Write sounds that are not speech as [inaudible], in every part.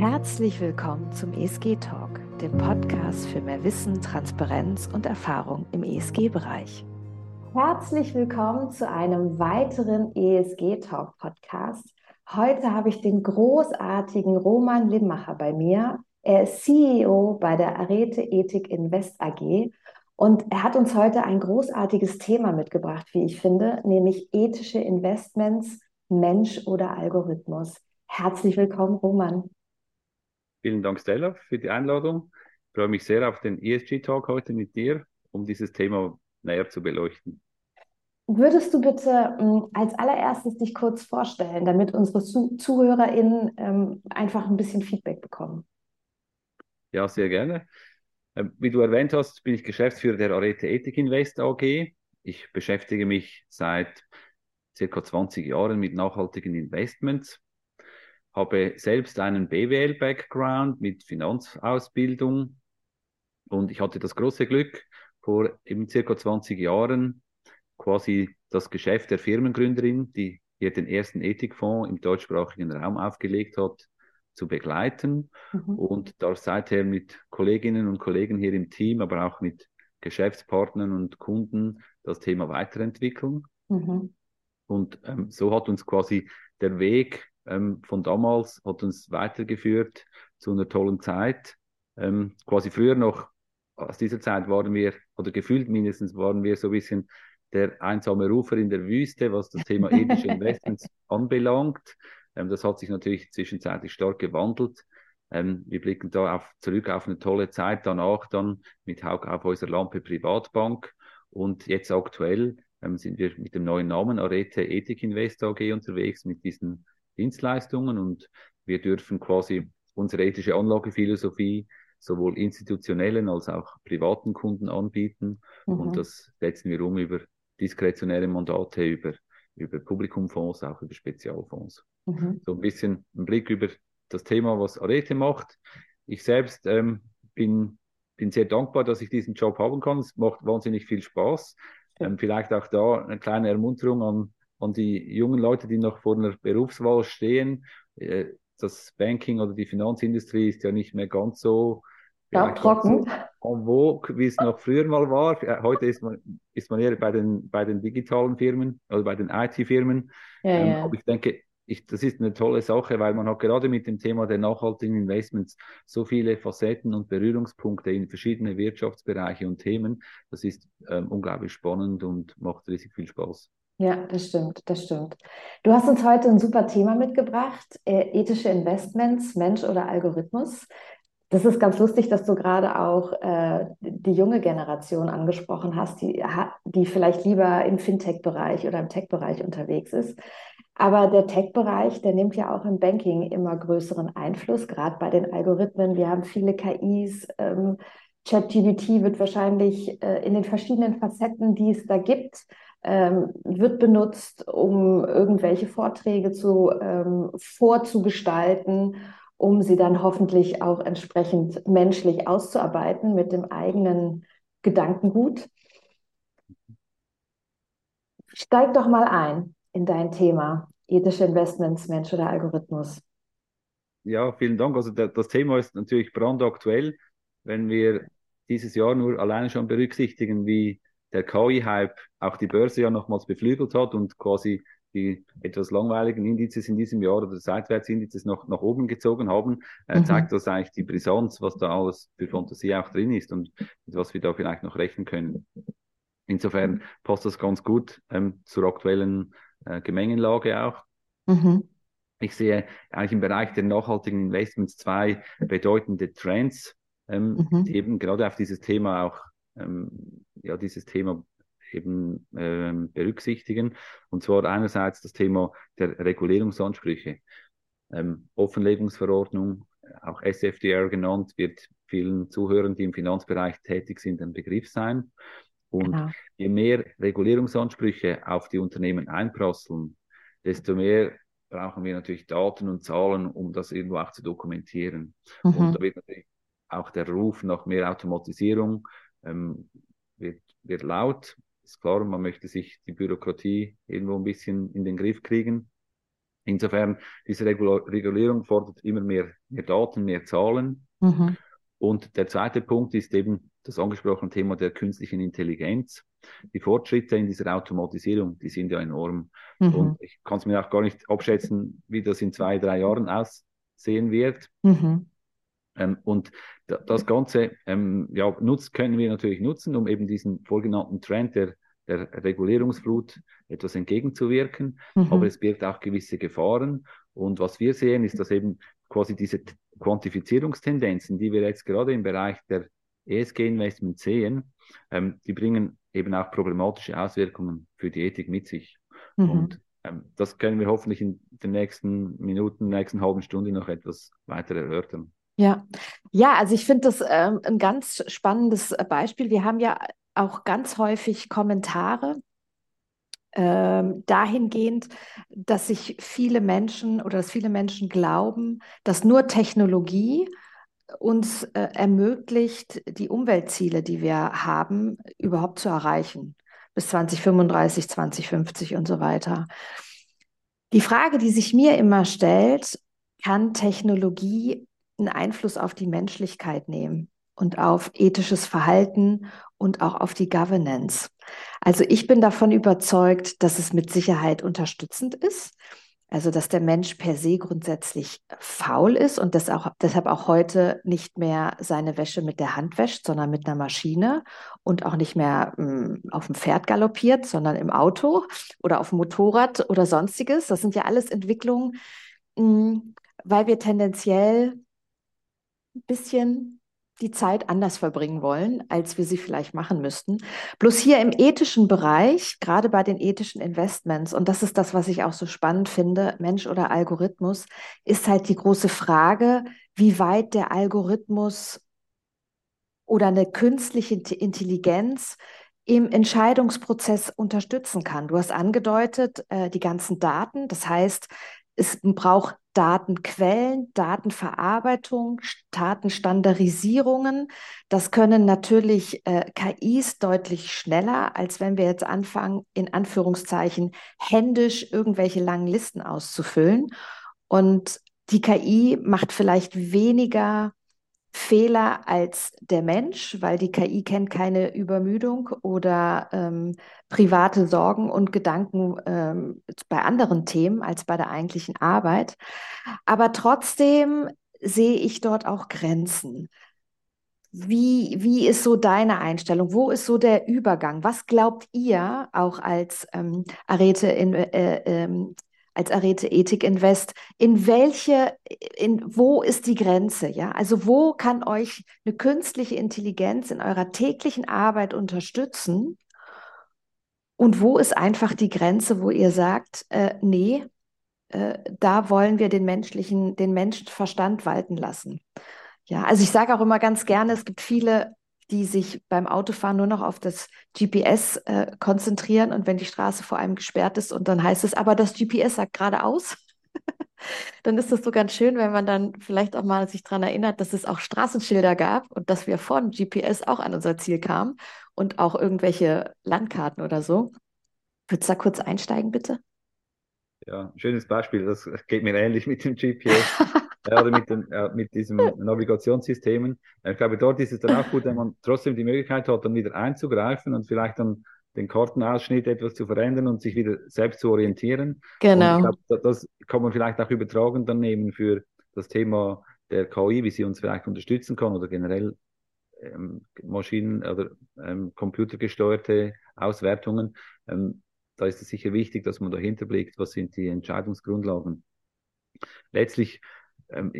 Herzlich willkommen zum ESG Talk, dem Podcast für mehr Wissen, Transparenz und Erfahrung im ESG-Bereich. Herzlich willkommen zu einem weiteren ESG Talk Podcast. Heute habe ich den großartigen Roman Limmacher bei mir. Er ist CEO bei der Arete Ethik Invest AG und er hat uns heute ein großartiges Thema mitgebracht, wie ich finde, nämlich ethische Investments, Mensch oder Algorithmus. Herzlich willkommen, Roman. Vielen Dank, Stella, für die Einladung. Ich freue mich sehr auf den ESG-Talk heute mit dir, um dieses Thema näher zu beleuchten. Würdest du bitte ähm, als allererstes dich kurz vorstellen, damit unsere Zu ZuhörerInnen ähm, einfach ein bisschen Feedback bekommen? Ja, sehr gerne. Ähm, wie du erwähnt hast, bin ich Geschäftsführer der Arete Ethik Invest AG. Ich beschäftige mich seit circa 20 Jahren mit nachhaltigen Investments habe selbst einen BWL-Background mit Finanzausbildung und ich hatte das große Glück, vor eben circa 20 Jahren quasi das Geschäft der Firmengründerin, die hier den ersten Ethikfonds im deutschsprachigen Raum aufgelegt hat, zu begleiten mhm. und da seither mit Kolleginnen und Kollegen hier im Team, aber auch mit Geschäftspartnern und Kunden das Thema weiterentwickeln. Mhm. Und ähm, so hat uns quasi der Weg ähm, von damals hat uns weitergeführt zu einer tollen Zeit. Ähm, quasi früher noch, aus dieser Zeit waren wir, oder gefühlt mindestens, waren wir so ein bisschen der einsame Rufer in der Wüste, was das Thema [laughs] ethische Investments anbelangt. Ähm, das hat sich natürlich zwischenzeitlich stark gewandelt. Ähm, wir blicken da auf, zurück auf eine tolle Zeit danach dann mit Haug Aufhäuser Lampe Privatbank und jetzt aktuell ähm, sind wir mit dem neuen Namen Arete Ethik Invest AG unterwegs mit diesen Dienstleistungen und wir dürfen quasi unsere ethische Anlagephilosophie sowohl institutionellen als auch privaten Kunden anbieten. Mhm. Und das setzen wir um über diskretionäre Mandate, über, über Publikumfonds, auch über Spezialfonds. Mhm. So ein bisschen ein Blick über das Thema, was Arete macht. Ich selbst ähm, bin, bin sehr dankbar, dass ich diesen Job haben kann. Es macht wahnsinnig viel Spaß. Ähm, vielleicht auch da eine kleine Ermunterung an an die jungen Leute, die noch vor einer Berufswahl stehen. Äh, das Banking oder die Finanzindustrie ist ja nicht mehr ganz so ja, trocken. So en vogue, wie es noch früher mal war. Heute ist man, ist man eher bei den, bei den digitalen Firmen oder bei den IT-Firmen. Ja, ähm, ja. Aber ich denke, ich, das ist eine tolle Sache, weil man hat gerade mit dem Thema der nachhaltigen Investments so viele Facetten und Berührungspunkte in verschiedene Wirtschaftsbereiche und Themen. Das ist ähm, unglaublich spannend und macht riesig viel Spaß. Ja, das stimmt, das stimmt. Du hast uns heute ein super Thema mitgebracht, äh, ethische Investments, Mensch oder Algorithmus. Das ist ganz lustig, dass du gerade auch äh, die junge Generation angesprochen hast, die, die vielleicht lieber im Fintech-Bereich oder im Tech-Bereich unterwegs ist. Aber der Tech-Bereich, der nimmt ja auch im Banking immer größeren Einfluss, gerade bei den Algorithmen. Wir haben viele KIs. Ähm, ChatGBT wird wahrscheinlich äh, in den verschiedenen Facetten, die es da gibt, ähm, wird benutzt, um irgendwelche Vorträge zu, ähm, vorzugestalten, um sie dann hoffentlich auch entsprechend menschlich auszuarbeiten mit dem eigenen Gedankengut. Steig doch mal ein in dein Thema ethische Investments, Mensch oder Algorithmus. Ja, vielen Dank. Also das Thema ist natürlich brandaktuell, wenn wir dieses Jahr nur alleine schon berücksichtigen, wie der KI-Hype auch die Börse ja nochmals beflügelt hat und quasi die etwas langweiligen Indizes in diesem Jahr oder Seitwärtsindizes noch nach oben gezogen haben, äh, mhm. zeigt das eigentlich die Brisanz, was da alles für Fantasie auch drin ist und was wir da vielleicht noch rechnen können. Insofern passt das ganz gut ähm, zur aktuellen äh, Gemengenlage auch. Mhm. Ich sehe eigentlich im Bereich der nachhaltigen Investments zwei bedeutende Trends, ähm, mhm. die eben gerade auf dieses Thema auch ähm, ja, dieses Thema eben ähm, berücksichtigen. Und zwar einerseits das Thema der Regulierungsansprüche. Ähm, Offenlegungsverordnung, auch SFDR genannt, wird vielen Zuhörern, die im Finanzbereich tätig sind, ein Begriff sein. Und genau. je mehr Regulierungsansprüche auf die Unternehmen einprasseln, desto mehr brauchen wir natürlich Daten und Zahlen, um das irgendwo auch zu dokumentieren. Mhm. Und da wird natürlich auch der Ruf nach mehr Automatisierung ähm, wird, wird laut. Ist klar, man möchte sich die Bürokratie irgendwo ein bisschen in den Griff kriegen. Insofern, diese Regulierung fordert immer mehr, mehr Daten, mehr Zahlen. Mhm. Und der zweite Punkt ist eben das angesprochene Thema der künstlichen Intelligenz. Die Fortschritte in dieser Automatisierung, die sind ja enorm. Mhm. Und ich kann es mir auch gar nicht abschätzen, wie das in zwei, drei Jahren aussehen wird. Mhm. Ähm, und das Ganze ähm, ja, nutzt, können wir natürlich nutzen, um eben diesen vorgenannten Trend der, der Regulierungsflut etwas entgegenzuwirken. Mhm. Aber es birgt auch gewisse Gefahren. Und was wir sehen, ist, dass eben quasi diese Quantifizierungstendenzen, die wir jetzt gerade im Bereich der ESG-Investments sehen, ähm, die bringen eben auch problematische Auswirkungen für die Ethik mit sich. Mhm. Und ähm, das können wir hoffentlich in den nächsten Minuten, nächsten halben Stunde noch etwas weiter erörtern. Ja, ja, also ich finde das ähm, ein ganz spannendes Beispiel. Wir haben ja auch ganz häufig Kommentare ähm, dahingehend, dass sich viele Menschen oder dass viele Menschen glauben, dass nur Technologie uns äh, ermöglicht, die Umweltziele, die wir haben, überhaupt zu erreichen. Bis 2035, 2050 und so weiter. Die Frage, die sich mir immer stellt, kann Technologie einen Einfluss auf die Menschlichkeit nehmen und auf ethisches Verhalten und auch auf die Governance. Also ich bin davon überzeugt, dass es mit Sicherheit unterstützend ist. Also dass der Mensch per se grundsätzlich faul ist und das auch, deshalb auch heute nicht mehr seine Wäsche mit der Hand wäscht, sondern mit einer Maschine und auch nicht mehr mh, hm, auf dem Pferd galoppiert, sondern im Auto oder auf dem Motorrad oder sonstiges. Das sind ja alles Entwicklungen, mh, hm, weil wir tendenziell bisschen die Zeit anders verbringen wollen, als wir sie vielleicht machen müssten. Bloß hier im ethischen Bereich, gerade bei den ethischen Investments, und das ist das, was ich auch so spannend finde, Mensch oder Algorithmus, ist halt die große Frage, wie weit der Algorithmus oder eine künstliche Intelligenz im Entscheidungsprozess unterstützen kann. Du hast angedeutet, äh, die ganzen Daten, das heißt, es braucht Datenquellen, Datenverarbeitung, Datenstandardisierungen. Das können natürlich äh, KIs deutlich schneller, als wenn wir jetzt anfangen, in Anführungszeichen händisch irgendwelche langen Listen auszufüllen. Und die KI macht vielleicht weniger Fehler als der Mensch, weil die KI kennt keine Übermüdung oder ähm, private Sorgen und Gedanken ähm, bei anderen Themen als bei der eigentlichen Arbeit. Aber trotzdem sehe ich dort auch Grenzen. Wie, wie ist so deine Einstellung? Wo ist so der Übergang? Was glaubt ihr auch als ähm, Arete in, äh, ähm, als Arete Ethik Invest, in welche, in wo ist die Grenze? Ja, also wo kann euch eine künstliche Intelligenz in eurer täglichen Arbeit unterstützen? Und wo ist einfach die Grenze, wo ihr sagt, äh, nee, äh, da wollen wir den menschlichen, den Menschenverstand walten lassen? Ja, also ich sage auch immer ganz gerne, es gibt viele die sich beim Autofahren nur noch auf das GPS äh, konzentrieren und wenn die Straße vor allem gesperrt ist und dann heißt es, aber das GPS sagt geradeaus, [laughs] dann ist das so ganz schön, wenn man dann vielleicht auch mal sich daran erinnert, dass es auch Straßenschilder gab und dass wir vor dem GPS auch an unser Ziel kamen und auch irgendwelche Landkarten oder so. Würdest du da kurz einsteigen, bitte? Ja, schönes Beispiel. Das geht mir ähnlich mit dem GPS. [laughs] ja, oder mit, den, äh, mit diesen Navigationssystemen. Ich glaube, dort ist es dann auch gut, wenn man trotzdem die Möglichkeit hat, dann wieder einzugreifen und vielleicht dann den Kartenausschnitt etwas zu verändern und sich wieder selbst zu orientieren. Genau. Und ich glaube, das kann man vielleicht auch übertragen dann nehmen für das Thema der KI, wie sie uns vielleicht unterstützen kann oder generell ähm, Maschinen- oder ähm, computergesteuerte Auswertungen. Ähm, da ist es sicher wichtig, dass man dahinter blickt, was sind die Entscheidungsgrundlagen. Letztlich ähm,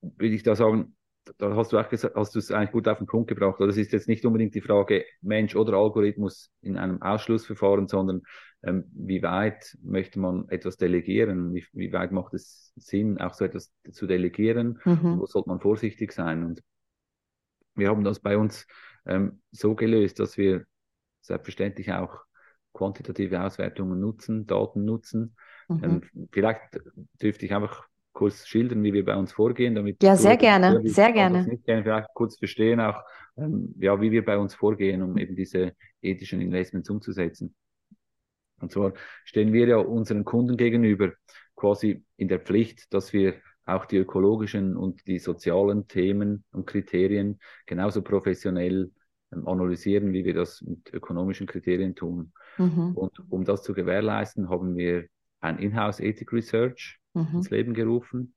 würde ich da sagen, da hast du auch gesagt, hast du es eigentlich gut auf den Punkt gebracht. Das ist jetzt nicht unbedingt die Frage Mensch oder Algorithmus in einem Ausschlussverfahren, sondern ähm, wie weit möchte man etwas delegieren? Wie, wie, weit macht es Sinn, auch so etwas zu delegieren? Mhm. wo sollte man vorsichtig sein? Und wir haben das bei uns ähm, so gelöst, dass wir selbstverständlich auch quantitative Auswertungen nutzen, Daten nutzen. Mhm. Ähm, vielleicht dürfte ich einfach kurz schildern, wie wir bei uns vorgehen, damit ja sehr gerne, sehr gerne. Nicht gerne vielleicht kurz verstehen auch, ähm, ja, wie wir bei uns vorgehen, um eben diese ethischen Investments umzusetzen. Und zwar stehen wir ja unseren Kunden gegenüber quasi in der Pflicht, dass wir auch die ökologischen und die sozialen Themen und Kriterien genauso professionell ähm, analysieren, wie wir das mit ökonomischen Kriterien tun. Mhm. Und um das zu gewährleisten, haben wir ein Inhouse Ethic Research mhm. ins Leben gerufen.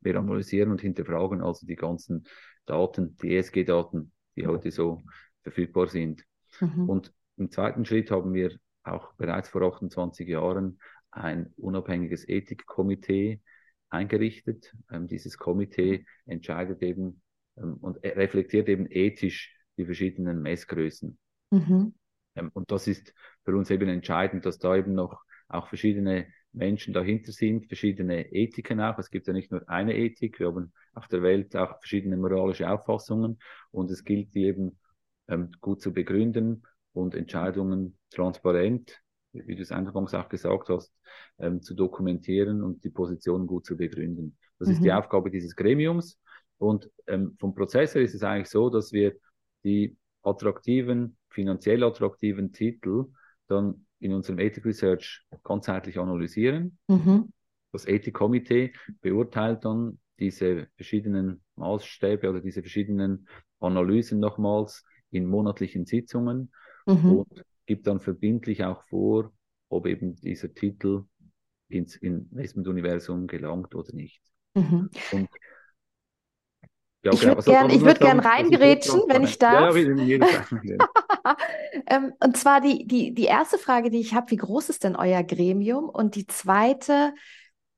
Wir analysieren und hinterfragen also die ganzen Daten, die ESG-Daten, die heute so verfügbar sind. Mhm. Und im zweiten Schritt haben wir auch bereits vor 28 Jahren ein unabhängiges Ethikkomitee eingerichtet. Ähm, dieses Komitee entscheidet eben ähm, und reflektiert eben ethisch die verschiedenen Messgrößen. Mhm. Ähm, und das ist für uns eben entscheidend, dass da eben noch auch verschiedene Menschen dahinter sind, verschiedene Ethiken auch. Es gibt ja nicht nur eine Ethik, wir haben auf der Welt auch verschiedene moralische Auffassungen und es gilt, die eben ähm, gut zu begründen und Entscheidungen transparent, wie du es anfangs auch gesagt hast, ähm, zu dokumentieren und die Positionen gut zu begründen. Das mhm. ist die mhm. Aufgabe dieses Gremiums. Und ähm, vom Prozess her ist es eigentlich so, dass wir die attraktiven, finanziell attraktiven Titel dann in unserem Ethic Research ganzheitlich analysieren. Mhm. Das Ethikkomitee beurteilt dann diese verschiedenen Maßstäbe oder diese verschiedenen Analysen nochmals in monatlichen Sitzungen mhm. und gibt dann verbindlich auch vor, ob eben dieser Titel ins Investment-Universum gelangt oder nicht. Mhm. Und ja, ich würde gerne also, würd gern reingerätschen, wenn ich darf. Ja, ja, [laughs] ähm, und zwar die, die, die erste Frage, die ich habe, wie groß ist denn euer Gremium? Und die zweite,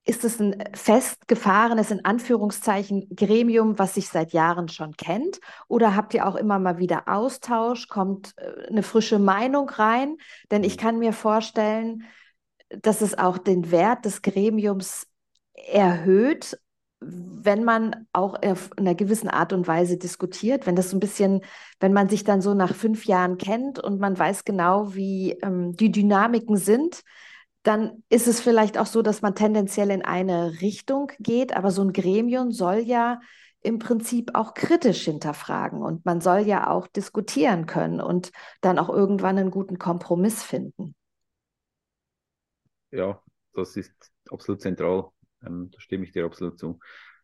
ist es ein festgefahrenes, in Anführungszeichen, Gremium, was sich seit Jahren schon kennt? Oder habt ihr auch immer mal wieder Austausch? Kommt äh, eine frische Meinung rein? Denn ich mhm. kann mir vorstellen, dass es auch den Wert des Gremiums erhöht, wenn man auch auf einer gewissen Art und Weise diskutiert, wenn das so ein bisschen, wenn man sich dann so nach fünf Jahren kennt und man weiß genau, wie ähm, die Dynamiken sind, dann ist es vielleicht auch so, dass man tendenziell in eine Richtung geht, aber so ein Gremium soll ja im Prinzip auch kritisch hinterfragen und man soll ja auch diskutieren können und dann auch irgendwann einen guten Kompromiss finden. Ja, das ist absolut zentral. Ähm, da stimme ich dir absolut zu.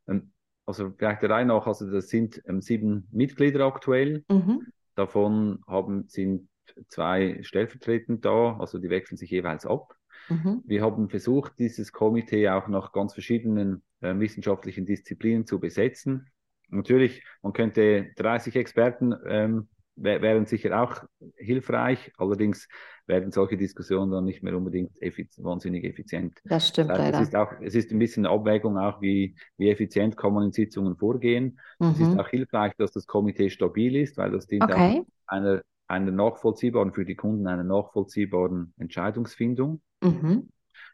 Ähm, also vielleicht der Reihe nach, also das sind ähm, sieben Mitglieder aktuell. Mhm. Davon haben, sind zwei stellvertretend da, also die wechseln sich jeweils ab. Mhm. Wir haben versucht, dieses Komitee auch nach ganz verschiedenen äh, wissenschaftlichen Disziplinen zu besetzen. Natürlich, man könnte 30 Experten ähm, wären sicher auch hilfreich. Allerdings werden solche Diskussionen dann nicht mehr unbedingt effiz wahnsinnig effizient. Das stimmt das heißt, leider. Es ist, auch, es ist ein bisschen eine Abwägung auch, wie, wie effizient kann man in Sitzungen vorgehen. Mhm. Es ist mhm. auch hilfreich, dass das Komitee stabil ist, weil das dient okay. auch einer, einer nachvollziehbaren, für die Kunden einer nachvollziehbaren Entscheidungsfindung. Mhm.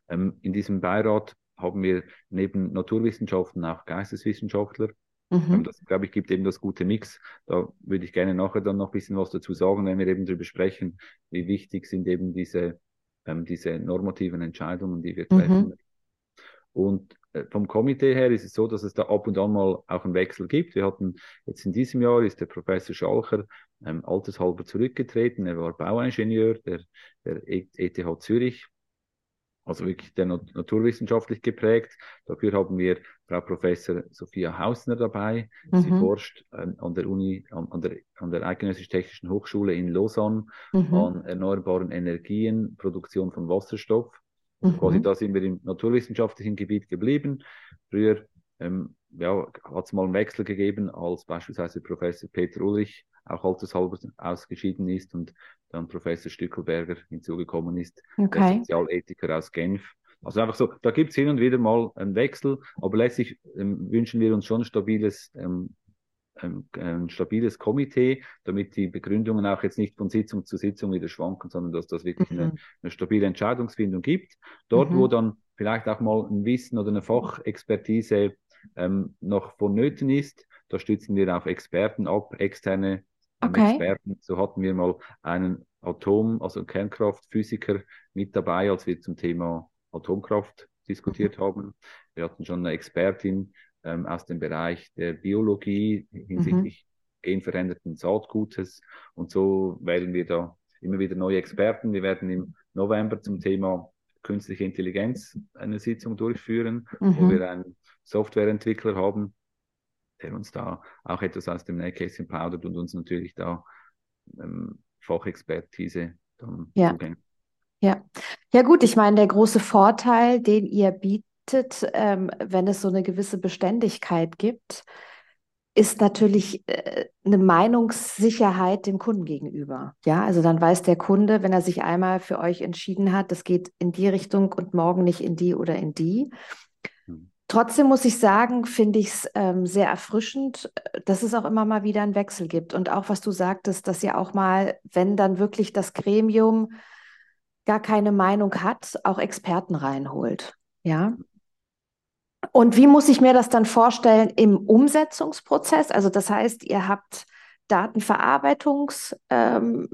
Ähm, in diesem Beirat haben wir neben Naturwissenschaften auch Geisteswissenschaftler. Mhm. Ähm, das, glaube ich, gibt eben das gute Mix. Da würde ich gerne nachher dann noch ein bisschen was dazu sagen, wenn wir eben darüber sprechen, wie wichtig sind eben diese, ähm, diese normativen Entscheidungen, die wir treffen. Mhm. Und äh, vom Komitee her ist es so, dass es da ab und an mal auch einen Wechsel gibt. Wir hatten jetzt in diesem Jahr ist der Professor Schalcher ähm, altershalber zurückgetreten. Er war Bauingenieur der, der ETH e Zürich also wirklich der naturwissenschaftlich geprägt. Dafür haben wir Frau Professor Sophia Hausner dabei. Mhm. Sie forscht ähm, an der Uni, an, der, an der Eidgenössisch-Technischen Hochschule in Lausanne mhm. an erneuerbaren Energien, Produktion von Wasserstoff. Mhm. Quasi da sind wir im naturwissenschaftlichen Gebiet geblieben. Früher ähm, ja, hat es mal einen Wechsel gegeben, als beispielsweise Professor Peter Ulrich auch altershalber ausgeschieden ist und dann Professor Stückelberger hinzugekommen ist, okay. der Sozialethiker aus Genf. Also einfach so, da gibt es hin und wieder mal einen Wechsel, aber letztlich ähm, wünschen wir uns schon ein stabiles, ähm, ein, ein, stabiles Komitee, damit die Begründungen auch jetzt nicht von Sitzung zu Sitzung wieder schwanken, sondern dass das wirklich mhm. eine, eine, stabile Entscheidungsfindung gibt. Dort, mhm. wo dann vielleicht auch mal ein Wissen oder eine Fachexpertise ähm, noch vonnöten ist, da stützen wir auf Experten ab, externe okay. Experten. So hatten wir mal einen Atom, also Kernkraftphysiker mit dabei, als wir zum Thema Atomkraft diskutiert mhm. haben. Wir hatten schon eine Expertin ähm, aus dem Bereich der Biologie hinsichtlich mhm. genveränderten Saatgutes. Und so wählen wir da immer wieder neue Experten. Wir werden im November zum Thema künstliche Intelligenz eine Sitzung durchführen, mhm. wo wir einen Softwareentwickler haben, der uns da auch etwas aus dem Nähkästchen plaudert und uns natürlich da ähm, Fachexpertise dann ja. zugänglich. Ja. ja gut, ich meine, der große Vorteil, den ihr bietet, ähm, wenn es so eine gewisse Beständigkeit gibt, ist natürlich äh, eine Meinungssicherheit dem Kunden gegenüber. Ja, also dann weiß der Kunde, wenn er sich einmal für euch entschieden hat, das geht in die Richtung und morgen nicht in die oder in die. Hm. Trotzdem muss ich sagen, finde ich es ähm, sehr erfrischend, äh, dass es auch immer mal wieder einen Wechsel gibt. Und auch was du sagtest, dass ihr auch mal, wenn dann wirklich das Gremium gar keine Meinung hat, auch Experten reinholt. Ja. Und wie muss ich mir das dann vorstellen im Umsetzungsprozess? Also das heißt, ihr habt Datenverarbeitungs, ähm,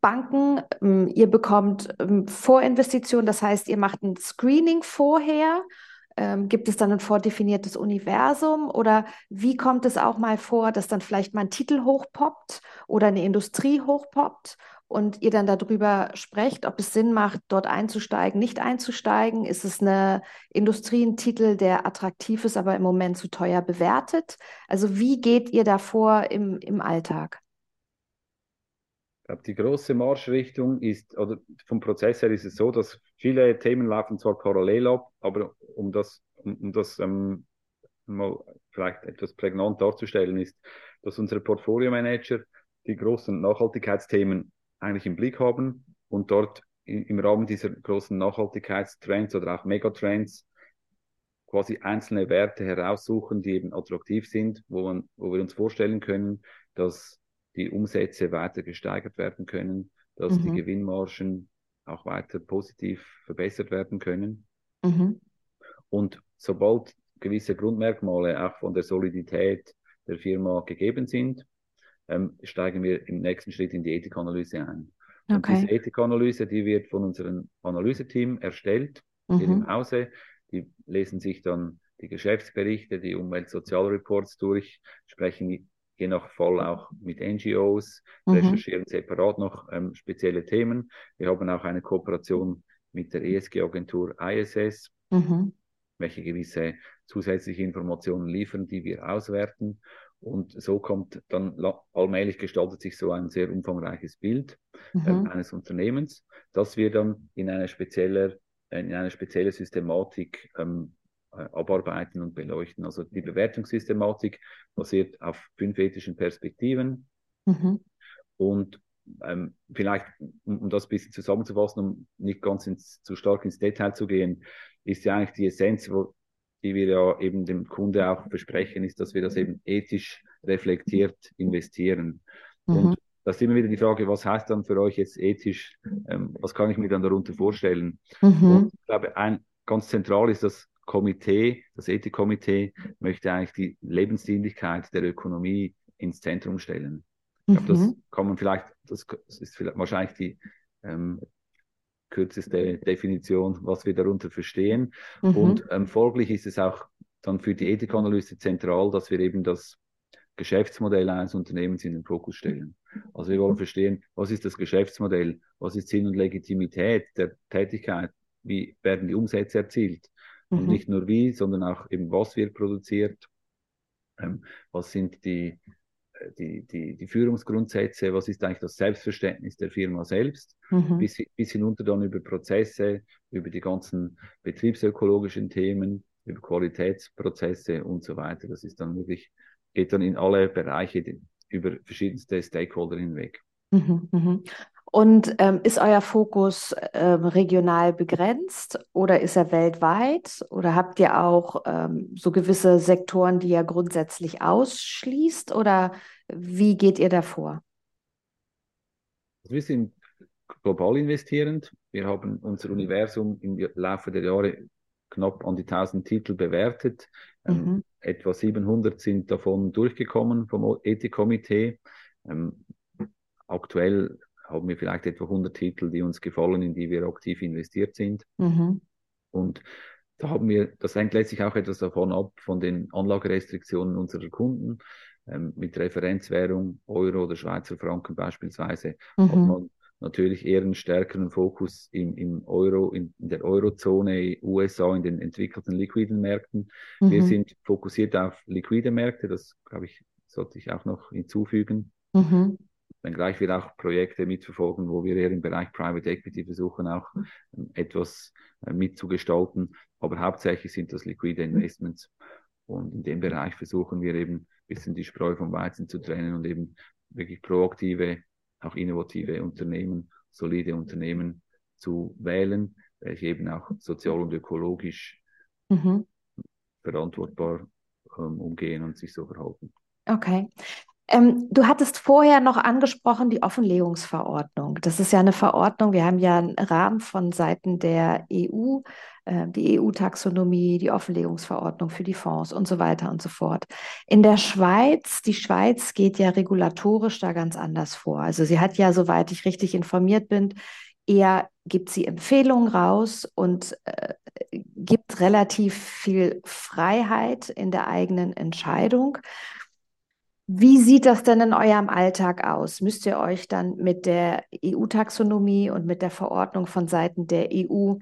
Banken, ähm, ihr bekommt ähm, Vorinvestitionen, das heißt, ihr macht ein Screening vorher. Ähm, gibt es dann ein vordefiniertes Universum oder wie kommt es auch mal vor, dass dann vielleicht mal ein Titel hochpoppt oder eine Industrie hochpoppt und ihr dann darüber sprecht, ob es Sinn macht, dort einzusteigen, nicht einzusteigen? Ist es eine Industrientitel, der attraktiv ist, aber im Moment zu teuer bewertet? Also wie geht ihr davor im, im Alltag? Ich glaube, die große Marschrichtung ist, oder vom Prozess her ist es so, dass viele Themen laufen zwar parallel ab, aber um das, um, um das ähm, mal vielleicht etwas prägnant darzustellen, ist, dass unsere Portfolio-Manager die großen Nachhaltigkeitsthemen eigentlich im Blick haben und dort im Rahmen dieser großen Nachhaltigkeitstrends oder auch Megatrends quasi einzelne Werte heraussuchen, die eben attraktiv sind, wo, man, wo wir uns vorstellen können, dass die Umsätze weiter gesteigert werden können, dass mhm. die Gewinnmargen auch weiter positiv verbessert werden können. Mhm. Und sobald gewisse Grundmerkmale auch von der Solidität der Firma gegeben sind, ähm, steigen wir im nächsten Schritt in die Ethikanalyse ein. Okay. Und diese Ethikanalyse, die wird von unserem Analyseteam erstellt, mhm. hier im Hause. Die lesen sich dann die Geschäftsberichte, die Umweltsozialreports durch, sprechen je nach Fall auch mit NGOs, mhm. recherchieren separat noch ähm, spezielle Themen. Wir haben auch eine Kooperation mit der ESG-Agentur ISS, mhm. welche gewisse zusätzliche Informationen liefern, die wir auswerten. Und so kommt dann allmählich gestaltet sich so ein sehr umfangreiches Bild mhm. äh, eines Unternehmens, das wir dann in eine spezielle, in eine spezielle Systematik ähm, äh, abarbeiten und beleuchten. Also die Bewertungssystematik basiert auf fünf ethischen Perspektiven. Mhm. Und ähm, vielleicht, um, um, das ein bisschen zusammenzufassen, um nicht ganz ins, zu stark ins Detail zu gehen, ist ja eigentlich die Essenz, wo, die wir ja eben dem Kunde auch versprechen, ist, dass wir das eben ethisch reflektiert investieren. Mhm. Und da ist immer wieder die Frage, was heißt dann für euch jetzt ethisch, ähm, was kann ich mir dann darunter vorstellen? Mhm. Und ich glaube, ein ganz zentral ist das Komitee, das Ethikkomitee möchte eigentlich die Lebensdienlichkeit der Ökonomie ins Zentrum stellen. Ich glaube, das mhm. kann man vielleicht, das ist vielleicht wahrscheinlich die ähm, kürzeste Definition, was wir darunter verstehen. Mhm. Und ähm, folglich ist es auch dann für die Ethikanalyse zentral, dass wir eben das Geschäftsmodell eines Unternehmens in den Fokus stellen. Also wir wollen verstehen, was ist das Geschäftsmodell, was ist Sinn und Legitimität der Tätigkeit, wie werden die Umsätze erzielt mhm. und nicht nur wie, sondern auch eben was wird produziert, ähm, was sind die die, die, die Führungsgrundsätze, was ist eigentlich das Selbstverständnis der Firma selbst, mhm. bis, bis hinunter dann über Prozesse, über die ganzen betriebsökologischen Themen, über Qualitätsprozesse und so weiter. Das ist dann wirklich, geht dann in alle Bereiche über verschiedenste Stakeholder hinweg. Mhm, mhm. Und ähm, ist euer Fokus ähm, regional begrenzt oder ist er weltweit? Oder habt ihr auch ähm, so gewisse Sektoren, die ihr grundsätzlich ausschließt? Oder wie geht ihr davor? Wir sind global investierend. Wir haben unser Universum im Laufe der Jahre knapp an die 1000 Titel bewertet. Ähm, mhm. etwa 700 sind davon durchgekommen vom Ethikkomitee. Ähm, aktuell haben wir vielleicht etwa 100 Titel, die uns gefallen, in die wir aktiv investiert sind. Mhm. Und da haben wir, das hängt letztlich auch etwas davon ab, von den Anlagerestriktionen unserer Kunden. Ähm, mit Referenzwährung, Euro oder Schweizer Franken beispielsweise, mhm. hat man natürlich eher einen stärkeren Fokus im, im Euro, in, in, der Eurozone, USA, in den entwickelten liquiden Märkten. Mhm. Wir sind fokussiert auf liquide Märkte, das glaube ich, sollte ich auch noch hinzufügen. Mhm. Wenngleich wir auch Projekte mitverfolgen, wo wir eher im Bereich Private Equity versuchen, auch ähm, etwas äh, mitzugestalten. Aber hauptsächlich sind das liquide Investments. Und in dem Bereich versuchen wir eben ein bisschen die Spreu vom Weizen zu trennen und eben wirklich proaktive, auch innovative Unternehmen, solide Unternehmen zu wählen, welche eben auch sozial und ökologisch mhm. verantwortbar ähm, umgehen und sich so verhalten. Okay. Ähm, du hattest vorher noch angesprochen die Offenlegungsverordnung. Das ist ja eine Verordnung. Wir haben ja einen Rahmen von Seiten der EU, äh, die EU-Taxonomie, die Offenlegungsverordnung für die Fonds und so weiter und so fort. In der Schweiz, die Schweiz geht ja regulatorisch da ganz anders vor. Also sie hat ja, soweit ich richtig informiert bin, eher gibt sie Empfehlungen raus und äh, gibt relativ viel Freiheit in der eigenen Entscheidung. Wie sieht das denn in eurem Alltag aus? Müsst ihr euch dann mit der EU-Taxonomie und mit der Verordnung von Seiten der EU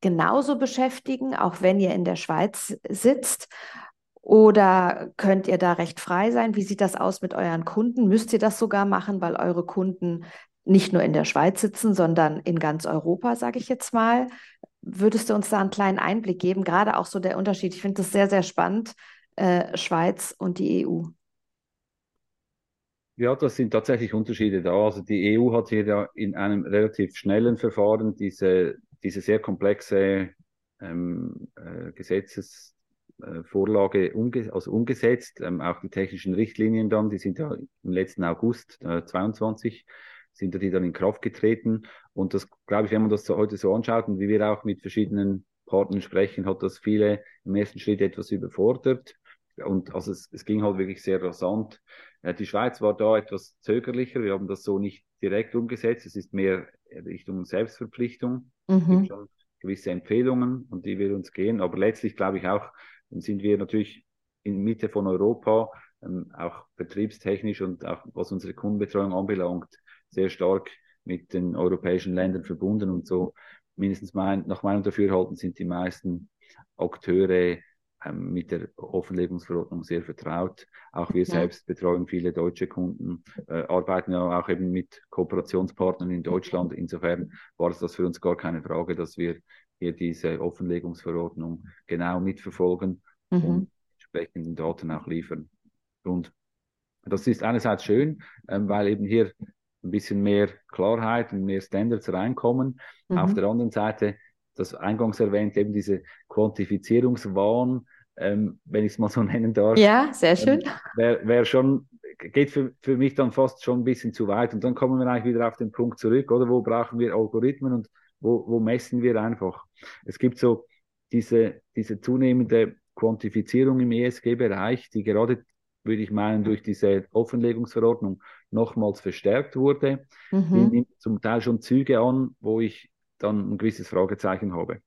genauso beschäftigen, auch wenn ihr in der Schweiz sitzt? Oder könnt ihr da recht frei sein? Wie sieht das aus mit euren Kunden? Müsst ihr das sogar machen, weil eure Kunden nicht nur in der Schweiz sitzen, sondern in ganz Europa, sage ich jetzt mal? Würdest du uns da einen kleinen Einblick geben? Gerade auch so der Unterschied. Ich finde das sehr, sehr spannend, äh, Schweiz und die EU. Ja, das sind tatsächlich Unterschiede da. Also die EU hat hier ja in einem relativ schnellen Verfahren diese, diese sehr komplexe ähm, äh, Gesetzesvorlage umge also umgesetzt. Ähm, auch die technischen Richtlinien dann, die sind ja im letzten August äh, 22 sind ja die dann in Kraft getreten. Und das, glaube ich, wenn man das so heute so anschaut und wie wir auch mit verschiedenen Partnern sprechen, hat das viele im ersten Schritt etwas überfordert. Und also es, es ging halt wirklich sehr rasant. Äh, die Schweiz war da etwas zögerlicher. Wir haben das so nicht direkt umgesetzt. Es ist mehr Richtung Selbstverpflichtung. Mhm. Es gibt schon gewisse Empfehlungen, an die wir uns gehen. Aber letztlich glaube ich auch, sind wir natürlich in Mitte von Europa, ähm, auch betriebstechnisch und auch was unsere Kundenbetreuung anbelangt, sehr stark mit den europäischen Ländern verbunden und so mindestens mein, nach meinem Dafürhalten sind die meisten Akteure mit der Offenlegungsverordnung sehr vertraut. Auch wir ja. selbst betreuen viele deutsche Kunden, äh, arbeiten ja auch eben mit Kooperationspartnern in Deutschland. Insofern war es das für uns gar keine Frage, dass wir hier diese Offenlegungsverordnung genau mitverfolgen mhm. und entsprechenden Daten auch liefern. Und das ist einerseits schön, ähm, weil eben hier ein bisschen mehr Klarheit und mehr Standards reinkommen. Mhm. Auf der anderen Seite das eingangs erwähnt, eben diese Quantifizierungswahn, ähm, wenn ich es mal so [laughs] nennen darf. Ja, sehr ähm, schön. Ähm, Wäre wär schon, geht für, für mich dann fast schon ein bisschen zu weit. Und dann kommen wir eigentlich wieder auf den Punkt zurück, oder? Wo brauchen wir Algorithmen und wo, wo messen wir einfach? Es gibt so diese, diese zunehmende Quantifizierung im ESG-Bereich, die gerade, würde ich meinen, durch diese Offenlegungsverordnung nochmals verstärkt wurde. Mhm. Die nimmt zum Teil schon Züge an, wo ich dann ein gewisses Fragezeichen habe.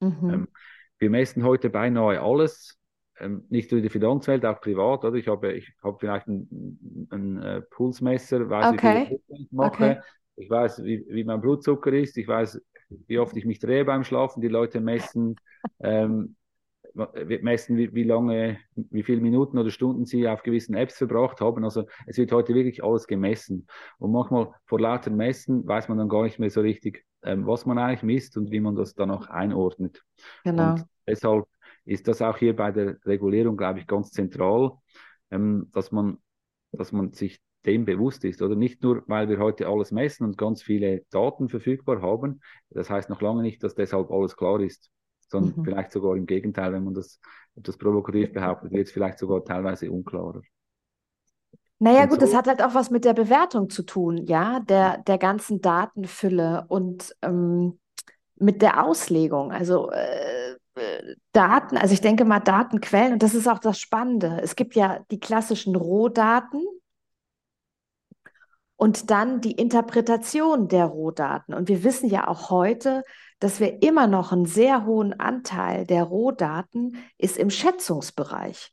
Mhm. Ähm, wir messen heute beinahe alles, ähm, nicht nur in der Finanzwelt, auch privat. Oder? Ich habe, ich habe vielleicht ein, ein, ein äh, Pulsmesser, weiß, okay. wie viel ich mache. Okay. Ich weiß, wie, wie mein Blutzucker ist. Ich weiß, wie oft ich mich drehe beim Schlafen. Die Leute messen [laughs] ähm, messen, wie, wie lange, wie viele Minuten oder Stunden sie auf gewissen Apps verbracht haben. Also es wird heute wirklich alles gemessen. Und manchmal vor lauter Messen weiß man dann gar nicht mehr so richtig, ähm, was man eigentlich misst und wie man das dann auch einordnet. Genau. Und deshalb ist das auch hier bei der Regulierung, glaube ich, ganz zentral, ähm, dass man, dass man sich dem bewusst ist. Oder nicht nur, weil wir heute alles messen und ganz viele Daten verfügbar haben. Das heißt noch lange nicht, dass deshalb alles klar ist sondern mhm. vielleicht sogar im Gegenteil, wenn man das etwas provokativ behauptet, wird es vielleicht sogar teilweise unklarer. Naja, und gut, so, das hat halt auch was mit der Bewertung zu tun, ja, der, der ganzen Datenfülle und ähm, mit der Auslegung. Also äh, Daten, also ich denke mal Datenquellen, und das ist auch das Spannende. Es gibt ja die klassischen Rohdaten, und dann die Interpretation der Rohdaten. Und wir wissen ja auch heute, dass wir immer noch einen sehr hohen Anteil der Rohdaten ist im Schätzungsbereich.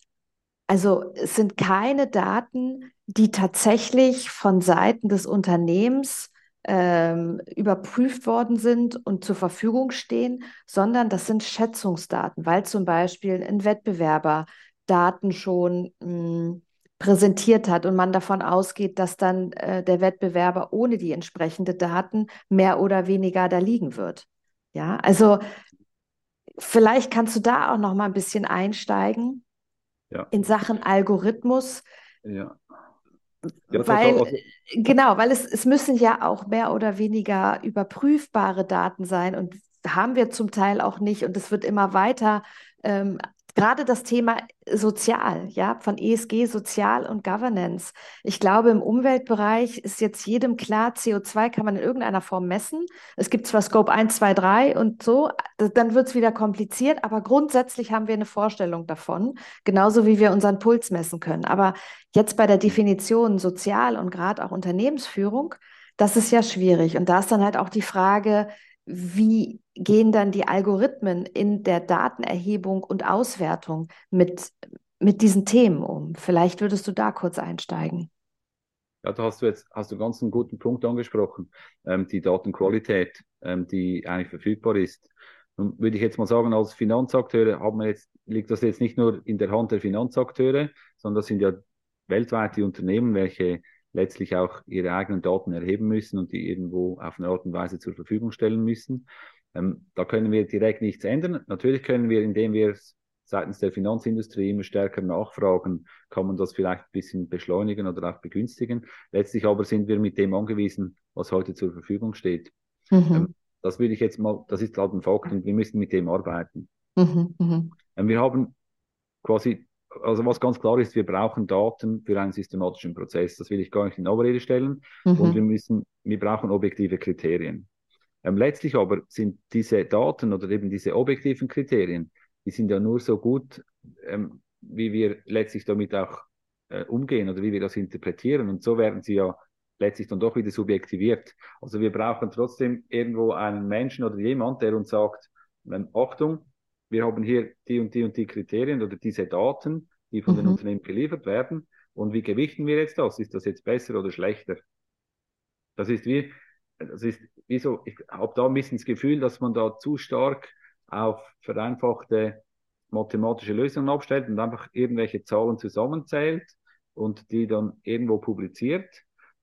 Also es sind keine Daten, die tatsächlich von Seiten des Unternehmens ähm, überprüft worden sind und zur Verfügung stehen, sondern das sind Schätzungsdaten, weil zum Beispiel ein Wettbewerber Daten schon mh, hm, präsentiert hat und man davon ausgeht, dass dann äh, der Wettbewerber ohne die entsprechende Daten mehr oder weniger da liegen wird. Ja, also vielleicht kannst du da auch noch mal ein bisschen einsteigen ja. in Sachen Algorithmus. Ja. Ja, weil, also genau, weil es, es müssen ja auch mehr oder weniger überprüfbare Daten sein und haben wir zum Teil auch nicht. Und es wird immer weiter ähm, gerade das Thema Sozial, ja, von ESG, Sozial und Governance. Ich glaube, im Umweltbereich ist jetzt jedem klar, CO2 kann man in irgendeiner Form messen. Es gibt zwar Scope 1, 2, 3 und so, dann wird es wieder kompliziert, aber grundsätzlich haben wir eine Vorstellung davon, genauso wie wir unseren Puls messen können. Aber jetzt bei der Definition Sozial und gerade auch Unternehmensführung, das ist ja schwierig. Und da ist dann halt auch die Frage, wie gehen dann die Algorithmen in der Datenerhebung und Auswertung mit, mit diesen Themen um? Vielleicht würdest du da kurz einsteigen. Ja, da hast du jetzt hast du ganz einen guten Punkt angesprochen, ähm, die Datenqualität, ähm, die eigentlich verfügbar ist. Nun würde ich jetzt mal sagen, als Finanzakteure haben wir jetzt, liegt das jetzt nicht nur in der Hand der Finanzakteure, sondern das sind ja weltweit die Unternehmen, welche letztlich auch ihre eigenen Daten erheben müssen und die irgendwo auf eine Art und Weise zur Verfügung stellen müssen. Ähm, da können wir direkt nichts ändern. Natürlich können wir, indem wir es seitens der Finanzindustrie immer stärker nachfragen, kann man das vielleicht ein bisschen beschleunigen oder auch begünstigen. Letztlich aber sind wir mit dem angewiesen, was heute zur Verfügung steht. Mhm. Ähm, das würde ich jetzt mal, das ist halt ein Fakt und wir müssen mit dem arbeiten. Mhm, mh. Ähm, wir haben quasi also was ganz klar ist, wir brauchen Daten für einen systematischen Prozess. Das will ich gar nicht in Abrede stellen. Mhm. Und wir müssen, wir brauchen objektive Kriterien. Ähm, letztlich aber sind diese Daten oder eben diese objektiven Kriterien, die sind ja nur so gut, ähm, wie wir letztlich damit auch äh, umgehen oder wie wir das interpretieren. Und so werden sie ja letztlich dann doch wieder subjektiviert. Also wir brauchen trotzdem irgendwo einen Menschen oder jemand, der uns sagt, ähm, Achtung, wir haben hier die und die und die Kriterien oder diese Daten, die von mhm. den Unternehmen geliefert werden. Und wie gewichten wir jetzt das? Ist das jetzt besser oder schlechter? Das ist wie, das ist wie so, ich habe da ein bisschen das Gefühl, dass man da zu stark auf vereinfachte mathematische Lösungen abstellt und einfach irgendwelche Zahlen zusammenzählt und die dann irgendwo publiziert.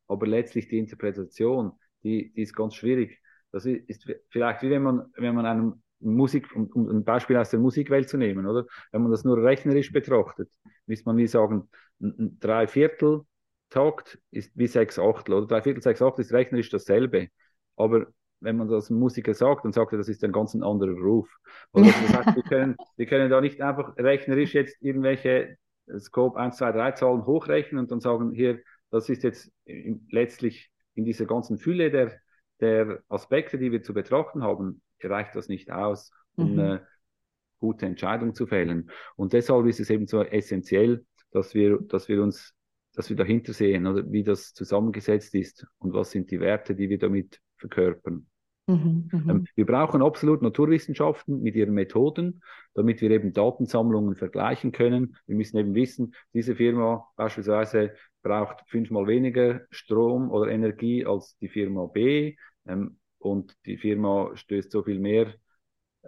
Aber letztlich die Interpretation, die, die ist ganz schwierig. Das ist vielleicht wie wenn man, wenn man einem Musik, um, um, ein Beispiel aus der Musikwelt zu nehmen, oder? Wenn man das nur rechnerisch betrachtet, müsste man wie sagen, ein Dreiviertel Takt ist wie sechs Achtel, oder Dreiviertel, sechs Achtel ist rechnerisch dasselbe. Aber wenn man das einem Musiker sagt, dann sagt er, das ist ein ganz anderer Ruf. [laughs] Oder das heißt, wir können, wir können da nicht einfach rechnerisch jetzt irgendwelche Scope 1, 2, 3 Zahlen hochrechnen und dann sagen, hier, das ist jetzt letztlich in dieser ganzen Fülle der, der Aspekte, die wir zu betrachten haben, reicht das nicht aus, um mhm. eine gute Entscheidung zu fällen. Und deshalb ist es eben so essentiell, dass wir, dass wir uns, dass wir dahinter sehen, oder wie das zusammengesetzt ist und was sind die Werte, die wir damit verkörpern. Mhm, mhm. ähm, wir brauchen absolut Naturwissenschaften mit ihren Methoden, damit wir eben Datensammlungen vergleichen können. Wir müssen eben wissen, diese Firma beispielsweise braucht fünfmal weniger Strom oder Energie als die Firma B. Ähm, und die Firma stößt so viel mehr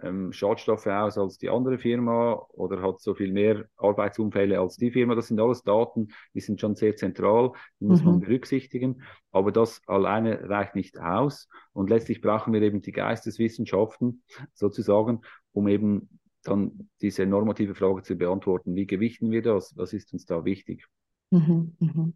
ähm, Schadstoffe aus als die andere Firma oder hat so viel mehr Arbeitsunfälle als die Firma. Das sind alles Daten, die sind schon sehr zentral, die muss mhm. man berücksichtigen. Aber das alleine reicht nicht aus. Und letztlich brauchen wir eben die Geisteswissenschaften sozusagen, um eben dann diese normative Frage zu beantworten. Wie gewichten wir das? Was ist uns da wichtig? Mhm, mh.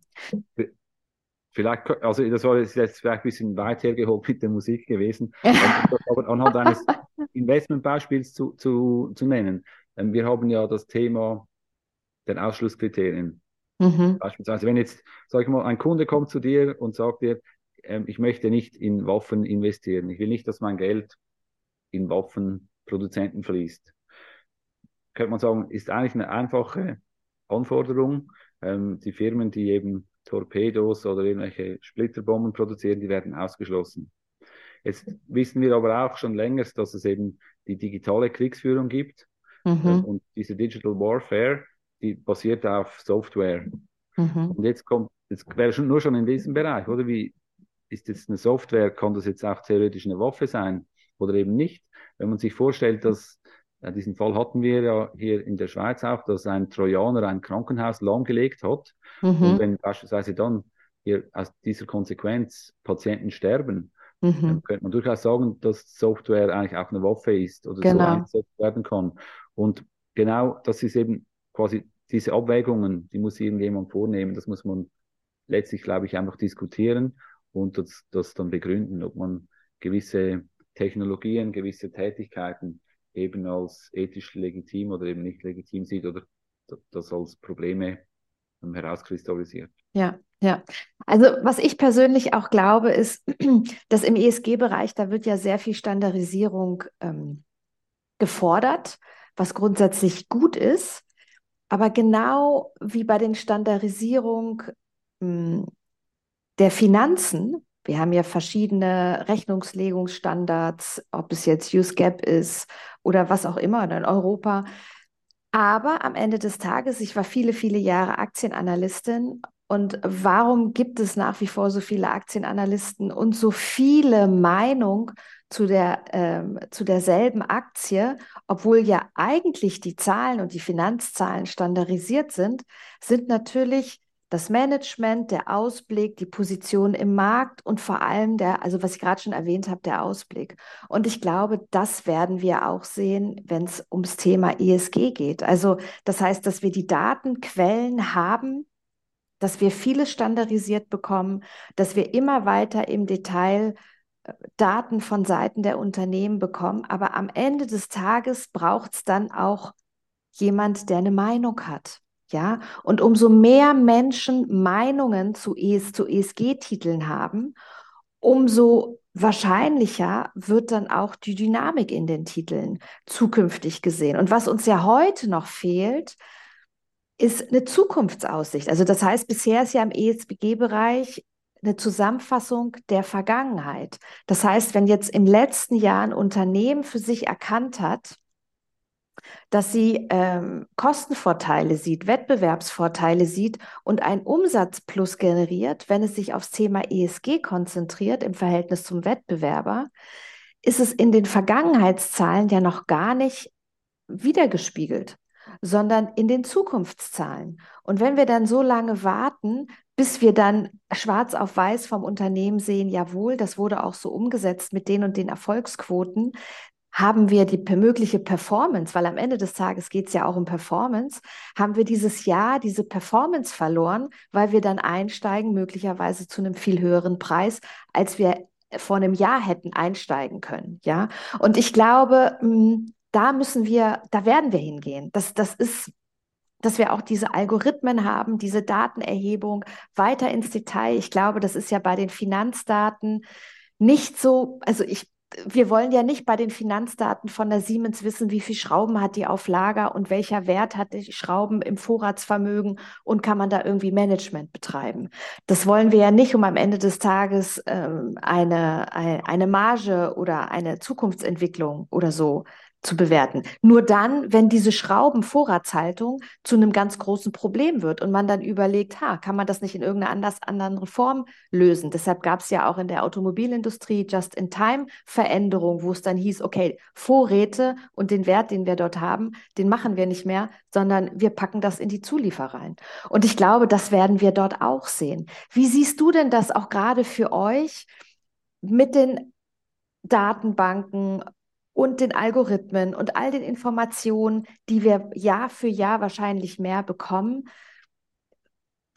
Vielleicht, also das war jetzt vielleicht ein bisschen weit hergeholt mit der Musik gewesen, [laughs] aber anhand eines Investmentbeispiels zu, zu, zu nennen. Ähm, wir haben ja das Thema der Ausschlusskriterien. Mhm. Beispielsweise, wenn jetzt, sag ich mal, ein Kunde kommt zu dir und sagt dir, ähm, ich möchte nicht in Waffen investieren, ich will nicht, dass mein Geld in Waffenproduzenten fließt. Könnte man sagen, ist eigentlich eine einfache Anforderung. Ähm, die Firmen, die eben Torpedos oder irgendwelche Splitterbomben produzieren, die werden ausgeschlossen. Jetzt wissen wir aber auch schon länger, dass es eben die digitale Kriegsführung gibt. Mhm. Und diese Digital Warfare, die basiert auf Software. Mhm. Und jetzt kommt, jetzt wäre schon nur schon in diesem Bereich, oder wie, ist jetzt eine Software, kann das jetzt auch theoretisch eine Waffe sein oder eben nicht? Wenn man sich vorstellt, dass ja, diesen Fall hatten wir ja hier in der Schweiz auch, dass ein Trojaner ein Krankenhaus lahmgelegt hat. Mhm. Und wenn beispielsweise dann hier aus dieser Konsequenz Patienten sterben, mhm. dann könnte man durchaus sagen, dass Software eigentlich auch eine Waffe ist oder genau. so eingesetzt werden kann. Und genau das ist eben quasi diese Abwägungen, die muss irgendjemand vornehmen. Das muss man letztlich, glaube ich, einfach diskutieren und das, das dann begründen, ob man gewisse Technologien, gewisse Tätigkeiten eben als ethisch legitim oder eben nicht legitim sieht oder das als Probleme ähm, herauskristallisiert. Ja, ja. Also was ich persönlich auch glaube, ist, [clears throat] dass im ESG-Bereich, da wird ja sehr viel Standardisierung ähm, gefordert, was grundsätzlich gut ist. Aber genau wie bei den Standardisierung hm, der Finanzen, wir haben ja verschiedene Rechnungslegungsstandards, ob es jetzt USGAP ist oder was auch immer in Europa. Aber am Ende des Tages, ich war viele, viele Jahre Aktienanalystin und warum gibt es nach wie vor so viele Aktienanalysten und so viele Meinungen zu, der, ähm, zu derselben Aktie, obwohl ja eigentlich die Zahlen und die Finanzzahlen standardisiert sind, sind natürlich das Management, der Ausblick, die Position im Markt und vor allem der, also was ich gerade schon erwähnt habe, der Ausblick. Und ich glaube, das werden wir auch sehen, wenn es ums Thema ESG geht. Also das heißt, dass wir die Datenquellen haben, dass wir vieles standardisiert bekommen, dass wir immer weiter im Detail äh, Daten von Seiten der Unternehmen bekommen. Aber am Ende des Tages braucht es dann auch jemand, der eine Meinung hat. Ja, und umso mehr Menschen Meinungen zu, ES, zu ESG-Titeln haben, umso wahrscheinlicher wird dann auch die Dynamik in den Titeln zukünftig gesehen. Und was uns ja heute noch fehlt, ist eine Zukunftsaussicht. Also das heißt, bisher ist ja im ESG-Bereich eine Zusammenfassung der Vergangenheit. Das heißt, wenn jetzt im letzten Jahr ein Unternehmen für sich erkannt hat, dass sie ähm, Kostenvorteile sieht, Wettbewerbsvorteile sieht und ein Umsatzplus generiert, wenn es sich aufs Thema ESG konzentriert im Verhältnis zum Wettbewerber, ist es in den Vergangenheitszahlen ja noch gar nicht wiedergespiegelt, sondern in den Zukunftszahlen. Und wenn wir dann so lange warten, bis wir dann schwarz auf weiß vom Unternehmen sehen, jawohl, das wurde auch so umgesetzt mit den und den Erfolgsquoten, haben wir die mögliche Performance, weil am Ende des Tages geht es ja auch um Performance, haben wir dieses Jahr diese Performance verloren, weil wir dann einsteigen, möglicherweise zu einem viel höheren Preis, als wir vor einem Jahr hätten einsteigen können. Ja, und ich glaube, hm, da müssen wir, da werden wir hingehen. Das, das ist dass wir auch diese Algorithmen haben, diese Datenerhebung weiter ins Detail. Ich glaube, das ist ja bei den Finanzdaten nicht so, also ich wir wollen ja nicht bei den Finanzdaten von der Siemens wissen, wie viel Schrauben hat die auf Lager und welcher Wert hat die Schrauben im Vorratsvermögen und kann man da irgendwie Management betreiben. Das wollen wir ja nicht, um am Ende des Tages ähm, eine, eine Marge oder eine Zukunftsentwicklung oder so zu bewerten. Nur dann, wenn diese Schraubenvorratshaltung zu einem ganz großen Problem wird und man dann überlegt, ha, kann man das nicht in irgendeiner anders anderen Form lösen? Deshalb gab es ja auch in der Automobilindustrie Just-in-Time-Veränderung, wo es dann hieß, okay, Vorräte und den Wert, den wir dort haben, den machen wir nicht mehr, sondern wir packen das in die Zuliefereien. Und ich glaube, das werden wir dort auch sehen. Wie siehst du denn das auch gerade für euch mit den Datenbanken und den Algorithmen und all den Informationen, die wir Jahr für Jahr wahrscheinlich mehr bekommen,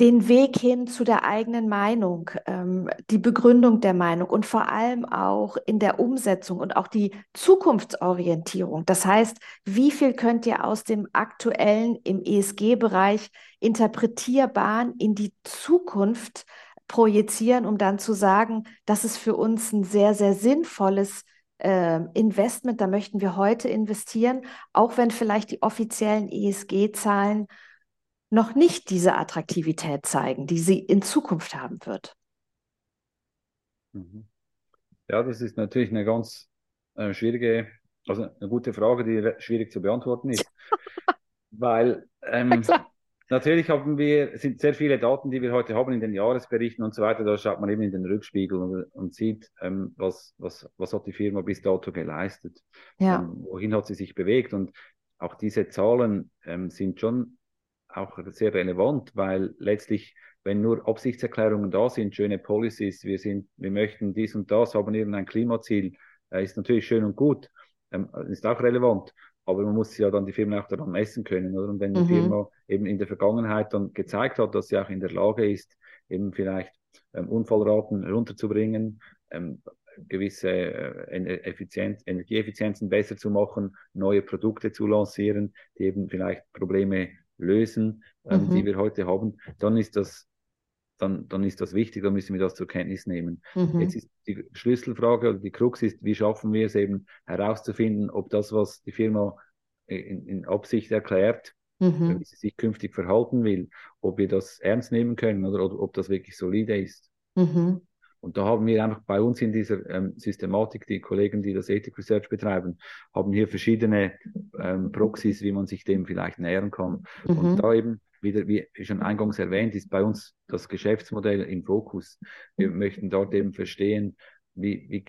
den Weg hin zu der eigenen Meinung, ähm, die Begründung der Meinung und vor allem auch in der Umsetzung und auch die Zukunftsorientierung. Das heißt, wie viel könnt ihr aus dem aktuellen im ESG-Bereich interpretierbaren in die Zukunft projizieren, um dann zu sagen, das ist für uns ein sehr, sehr sinnvolles Investment, da möchten wir heute investieren, auch wenn vielleicht die offiziellen ESG-Zahlen noch nicht diese Attraktivität zeigen, die sie in Zukunft haben wird. Mhm. Ja, das ist natürlich eine ganz äh, schwierige, also eine gute Frage, die schwierig zu beantworten ist, [laughs] weil ähm, Natürlich haben wir, sind sehr viele Daten, die wir heute haben in den Jahresberichten und so weiter. Da schaut man eben in den Rückspiegel und, und sieht, ähm, was, was, was hat die Firma bis dato geleistet. Ja. Ähm, wohin hat sie sich bewegt. Und auch diese Zahlen ähm, sind schon auch sehr relevant, weil letztlich, wenn nur Absichtserklärungen da sind, schöne Policies, wir sind, wir möchten dies und das, haben irgendein Klimaziel, äh, ist natürlich schön und gut, ähm, ist auch relevant. Aber man muss ja dann die Firma auch daran messen können, oder? Und wenn die mhm. Firma eben in der Vergangenheit dann gezeigt hat, dass sie auch in der Lage ist, eben vielleicht ähm, Unfallraten runterzubringen, ähm, gewisse äh, Effizienz, Energieeffizienzen besser zu machen, neue Produkte zu lancieren, die eben vielleicht Probleme lösen, ähm, mhm. die wir heute haben, dann ist das dann, dann ist das wichtig, dann müssen wir das zur Kenntnis nehmen. Mhm. Jetzt ist die Schlüsselfrage oder die Krux ist, wie schaffen wir es eben herauszufinden, ob das, was die Firma in, in Absicht erklärt, mhm. wie sie sich künftig verhalten will, ob wir das ernst nehmen können oder, oder ob das wirklich solide ist. Mhm. Und da haben wir einfach bei uns in dieser ähm, Systematik, die Kollegen, die das Ethik Research betreiben, haben hier verschiedene ähm, Proxys, wie man sich dem vielleicht nähern kann. Mhm. Und da eben wieder, wie schon eingangs erwähnt, ist bei uns das Geschäftsmodell im Fokus. Wir möchten dort eben verstehen, wie, wie,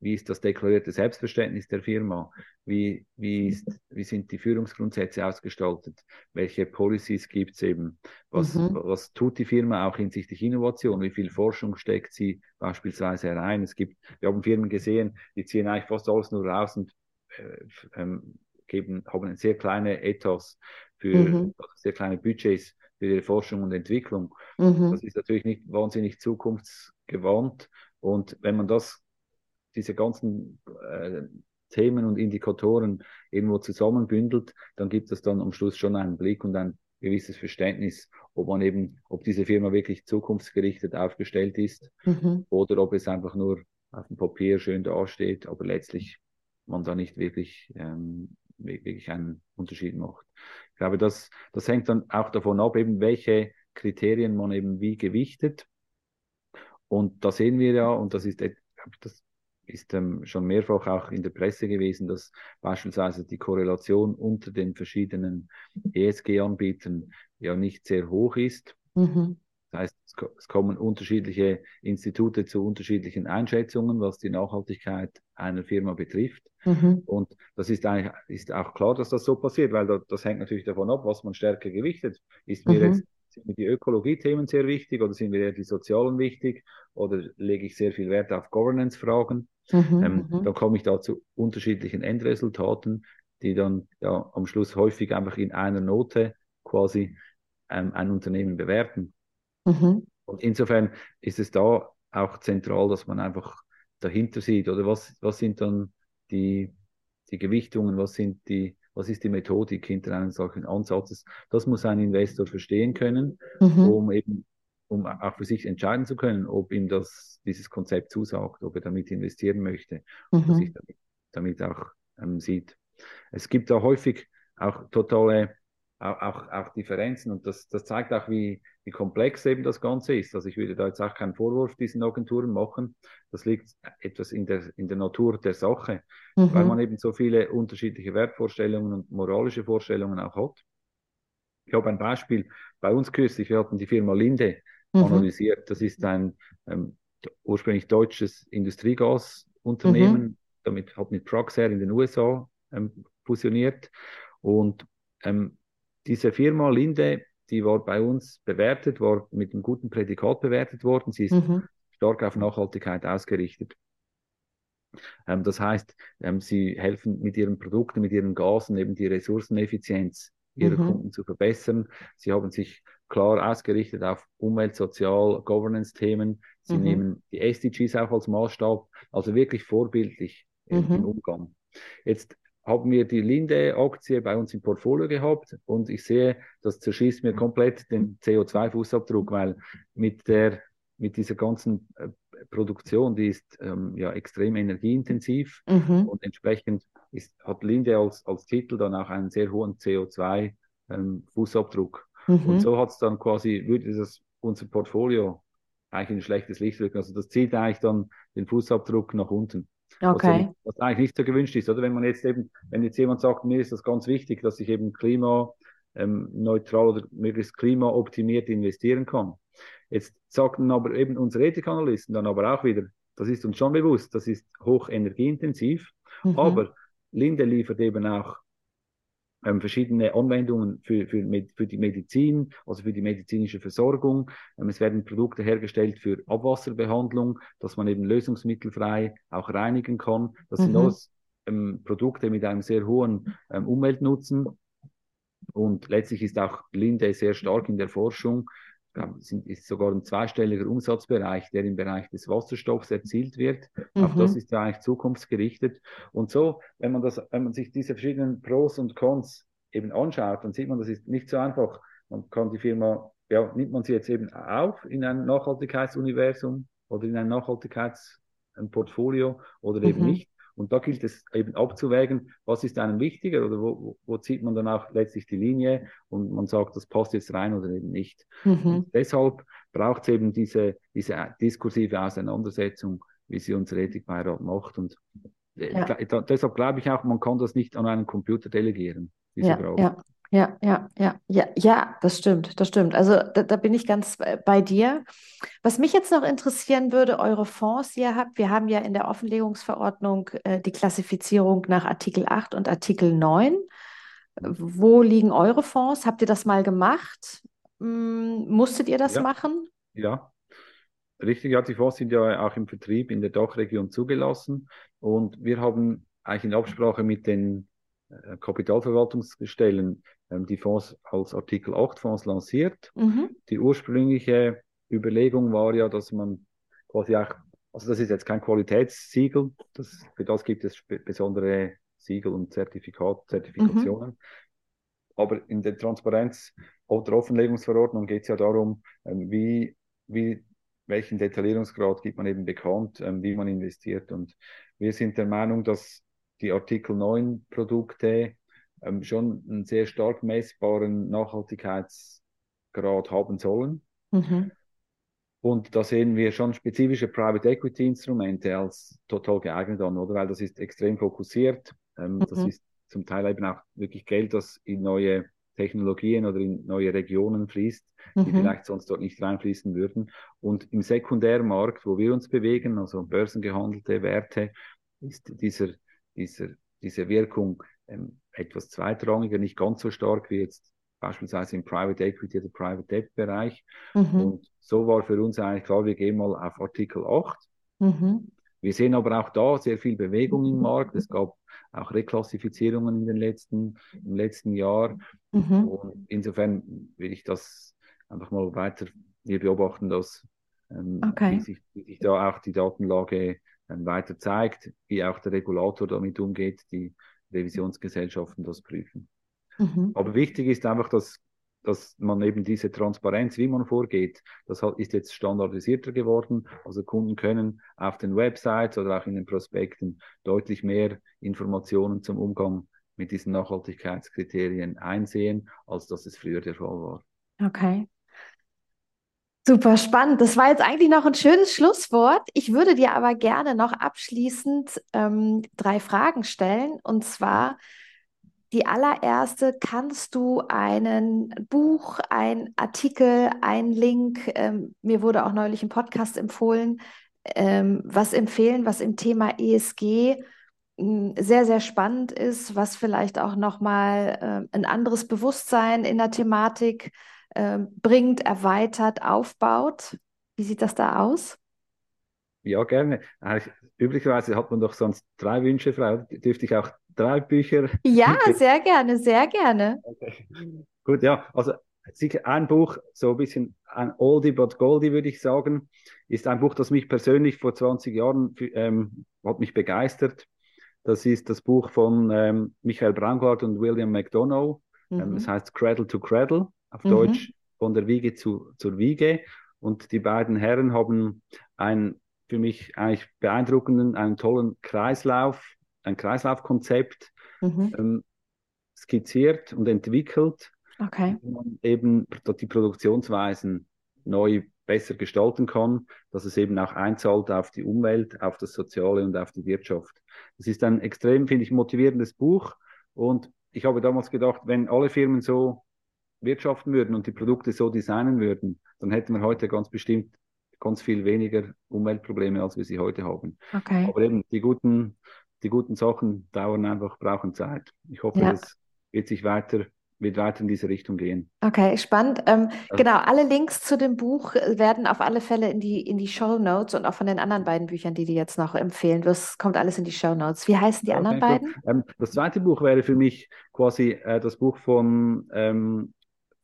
wie ist das deklarierte Selbstverständnis der Firma? Wie, wie, ist, wie sind die Führungsgrundsätze ausgestaltet? Welche Policies gibt es eben? Was, mhm. was tut die Firma auch hinsichtlich Innovation? Wie viel Forschung steckt sie beispielsweise herein? Es gibt, wir haben Firmen gesehen, die ziehen eigentlich fast alles nur raus und äh, ähm, geben, haben sehr kleine Ethos für mhm. sehr kleine Budgets für ihre Forschung und Entwicklung. Mhm. Das ist natürlich nicht wahnsinnig zukunftsgewandt. Und wenn man das, diese ganzen äh, Themen und Indikatoren irgendwo zusammenbündelt, dann gibt es dann am Schluss schon einen Blick und ein gewisses Verständnis, ob man eben, ob diese Firma wirklich zukunftsgerichtet aufgestellt ist mhm. oder ob es einfach nur auf dem Papier schön dasteht, aber letztlich man da nicht wirklich ähm, wirklich einen Unterschied macht. Ich glaube, das, das hängt dann auch davon ab, eben welche Kriterien man eben wie gewichtet. Und da sehen wir ja, und das ist, das ist ähm, schon mehrfach auch in der Presse gewesen, dass beispielsweise die Korrelation unter den verschiedenen ESG-Anbietern ja nicht sehr hoch ist. Mhm. Das heißt, es kommen unterschiedliche Institute zu unterschiedlichen Einschätzungen, was die Nachhaltigkeit einer Firma betrifft. Mhm. Und das ist eigentlich ist auch klar, dass das so passiert, weil das, das hängt natürlich davon ab, was man stärker gewichtet. Ist mir mhm. jetzt sind mir die Ökologie-Themen sehr wichtig oder sind mir eher die sozialen wichtig oder lege ich sehr viel Wert auf Governance-Fragen? Mhm, ähm, mhm. dann komme ich da zu unterschiedlichen Endresultaten, die dann ja am Schluss häufig einfach in einer Note quasi ähm, ein Unternehmen bewerten. Mhm. Und insofern ist es da auch zentral, dass man einfach dahinter sieht, oder was, was sind dann die, die Gewichtungen, was sind die, was ist die Methodik hinter einem solchen Ansatzes? Das muss ein Investor verstehen können, mhm. um eben, um auch für sich entscheiden zu können, ob ihm das, dieses Konzept zusagt, ob er damit investieren möchte, mhm. er mhm. sich damit, damit auch ähm, sieht. Es gibt da häufig auch totale auch, auch, Differenzen und das, das zeigt auch, wie, wie komplex eben das Ganze ist. Also ich würde da jetzt auch keinen Vorwurf diesen Agenturen machen. Das liegt etwas in der, in der Natur der Sache, mhm. weil man eben so viele unterschiedliche Wertvorstellungen und moralische Vorstellungen auch hat. Ich habe ein Beispiel bei uns kürzlich, wir hatten die Firma Linde mhm. analysiert. Das ist ein ähm, ursprünglich deutsches Industriegasunternehmen, mhm. damit hat mit Praxair in den USA ähm, fusioniert und ähm, diese Firma Linde, die war bei uns bewertet, war mit einem guten Prädikat bewertet worden. Sie ist mhm. stark auf Nachhaltigkeit ausgerichtet. Ähm, das heißt, ähm, sie helfen mit ihren Produkten, mit ihren Gasen eben die Ressourceneffizienz ihrer mhm. Kunden zu verbessern. Sie haben sich klar ausgerichtet auf Umwelt-, Sozial-, Governance-Themen. Sie mhm. nehmen die SDGs auch als Maßstab, also wirklich vorbildlich im mhm. Umgang. Jetzt haben wir die Linde-Aktie bei uns im Portfolio gehabt und ich sehe, das zerschießt mir komplett den CO2-Fußabdruck, weil mit der, mit dieser ganzen äh, Produktion, die ist ähm, ja extrem energieintensiv mhm. und ist, hat Linde als, als Titel dann auch einen sehr hohen CO2-Fußabdruck. Ähm, mhm. Und so hat es dann quasi, würde das unser Portfolio eigentlich in ein schlechtes Licht rücken. Also das zieht eigentlich dann den Fußabdruck nach unten. Okay. Was, was eigentlich nicht so gewünscht ist, oder? Wenn man jetzt eben, wenn jetzt jemand sagt, mir ist das ganz wichtig, dass ich eben Klima, ähm, neutral oder möglichst klimaoptimiert investieren kann. Jetzt sagten aber eben unsere Ethikanalysten dann aber auch wieder, das ist uns schon bewusst, das ist hoch energieintensiv, mhm. aber Linde liefert eben auch ähm, verschiedene Anwendungen für, für, für die Medizin, also für die medizinische Versorgung. Ähm, es werden Produkte hergestellt für Abwasserbehandlung, dass man eben lösungsmittelfrei auch reinigen kann. Das mhm. sind alles ähm, Produkte mit einem sehr hohen ähm, Umweltnutzen. Und letztlich ist auch Linde sehr stark in der Forschung es ist sogar ein zweistelliger Umsatzbereich, der im Bereich des Wasserstoffs erzielt wird. Mhm. Auch das ist ja eigentlich zukunftsgerichtet. Und so, wenn man das, wenn man sich diese verschiedenen Pros und Cons eben anschaut, dann sieht man, das ist nicht so einfach. Man kann die Firma, ja, nimmt man sie jetzt eben auf in ein Nachhaltigkeitsuniversum oder in ein Nachhaltigkeitsportfolio oder eben mhm. nicht. Und da gilt es eben abzuwägen, was ist einem wichtiger oder wo, wo zieht man dann auch letztlich die Linie und man sagt, das passt jetzt rein oder eben nicht. Mhm. deshalb braucht es eben diese, diese diskursive Auseinandersetzung, wie sie unser Ethikbeirat macht. Und äh, ja. deshalb glaube ich auch, man kann das nicht an einen Computer delegieren, diese ja, Frage. Ja. Ja, ja, ja, ja, ja, das stimmt, das stimmt. Also da, da, bin ich ganz bei dir. Was mich jetzt noch interessieren würde, eure Fonds, die ihr habt, wir haben ja in der Offenlegungsverordnung äh, die Klassifizierung nach Artikel 8 und Artikel 9. Wo liegen eure Fonds? Habt ihr das mal gemacht? Hm, musstet ihr das ja. machen? Ja, richtig. Ja, die Fonds sind ja auch im Vertrieb in der Dachregion zugelassen und wir haben eigentlich in Absprache mit den äh, Kapitalverwaltungsstellen die Fonds als Artikel 8 Fonds lanciert. Mhm. Die ursprüngliche Überlegung war ja, dass man quasi auch, also das ist jetzt kein Qualitätssiegel, das, für das gibt es besondere Siegel und Zertifikat, Zertifikationen. Mhm. Aber in der Transparenz- oder Offenlegungsverordnung geht es ja darum, ähm, wie, wie, welchen Detaillierungsgrad gibt man eben bekannt, ähm, wie man investiert. Und wir sind der Meinung, dass die Artikel 9 Produkte ähm, schon einen sehr stark messbaren Nachhaltigkeitsgrad haben sollen. Mhm. Und da sehen wir schon spezifische Private Equity Instrumente als total geeignet an, oder? Weil das ist extrem fokussiert. Ähm, mhm. Das ist zum Teil eben auch wirklich Geld, das in neue Technologien oder in neue Regionen fließt, die mhm. vielleicht sonst dort nicht reinfließen würden. Und im Sekundärmarkt, wo wir uns bewegen, also börsengehandelte Werte, ist dieser, dieser, diese Wirkung ähm, etwas zweitrangiger, nicht ganz so stark wie jetzt beispielsweise im Private Equity oder Private Debt Bereich. Mhm. Und so war für uns eigentlich klar, wir gehen mal auf Artikel 8. Mhm. Wir sehen aber auch da sehr viel Bewegung im Markt. Es gab auch Reklassifizierungen in den letzten, im letzten Jahr. Mhm. Und insofern will ich das einfach mal weiter hier beobachten, dass ähm, okay. wie, sich, wie, sich, da auch die Datenlage ähm, weiter zeigt, wie auch der Regulator damit umgeht, die Revisionsgesellschaften das prüfen. Mhm. Aber wichtig ist einfach, dass, dass man eben diese Transparenz, wie man vorgeht, das ist jetzt standardisierter geworden. Also Kunden können auf den Websites oder auch in den Prospekten deutlich mehr Informationen zum Umgang mit diesen Nachhaltigkeitskriterien einsehen, als dass es früher der Fall war. Okay. Super spannend. Das war jetzt eigentlich noch ein schönes Schlusswort. Ich würde dir aber gerne noch abschließend ähm, drei Fragen stellen. Und zwar die allererste, kannst du einen Buch, ein Artikel, ein Link, ähm, mir wurde auch neulich ein Podcast empfohlen, ähm, was empfehlen, was im Thema ESG hm, sehr, sehr spannend ist, was vielleicht auch nochmal äh, ein anderes Bewusstsein in der Thematik äh, bringt, erweitert, aufbaut. Wie sieht das da aus? Ja, gerne. Üblicherweise hat man doch sonst drei Wünsche frei. Dürfte ich auch drei Bücher? Ja, [laughs] sehr gerne, sehr gerne. Okay. [laughs] Gut, ja, also sicher ein Buch, so ein bisschen ein Oldie but Goldie, würde ich sagen, ist ein Buch, das mich persönlich vor 20 Jahren ähm, hat mich begeistert. Das ist das Buch von ähm, Michael Braungart und William McDonough. Ähm, mhm. Ähm, das heißt Cradle to Cradle auf mhm. Deutsch von der Wiege zu, zur Wiege. Und die beiden Herren haben einen für mich eigentlich beeindruckenden, einen tollen Kreislauf, ein Kreislaufkonzept mhm. ähm, skizziert und entwickelt, okay. wo man eben die Produktionsweisen neu besser gestalten kann, dass es eben auch einzahlt auf die Umwelt, auf das Soziale und auf die Wirtschaft. Das ist ein extrem, finde ich, motivierendes Buch und ich habe damals gedacht, wenn alle Firmen so wirtschaften würden und die Produkte so designen würden, dann hätten wir heute ganz bestimmt ganz viel weniger Umweltprobleme, als wir sie heute haben. Okay. Aber eben die guten, die guten Sachen dauern einfach, brauchen Zeit. Ich hoffe, ja. das wird sich weiter wird weiter in diese Richtung gehen. Okay, spannend. Ähm, also, genau, alle Links zu dem Buch werden auf alle Fälle in die, in die Show Notes und auch von den anderen beiden Büchern, die du jetzt noch empfehlen wirst, kommt alles in die Show Notes. Wie heißen die okay, anderen beiden? Ähm, das zweite Buch wäre für mich quasi äh, das Buch von, ähm,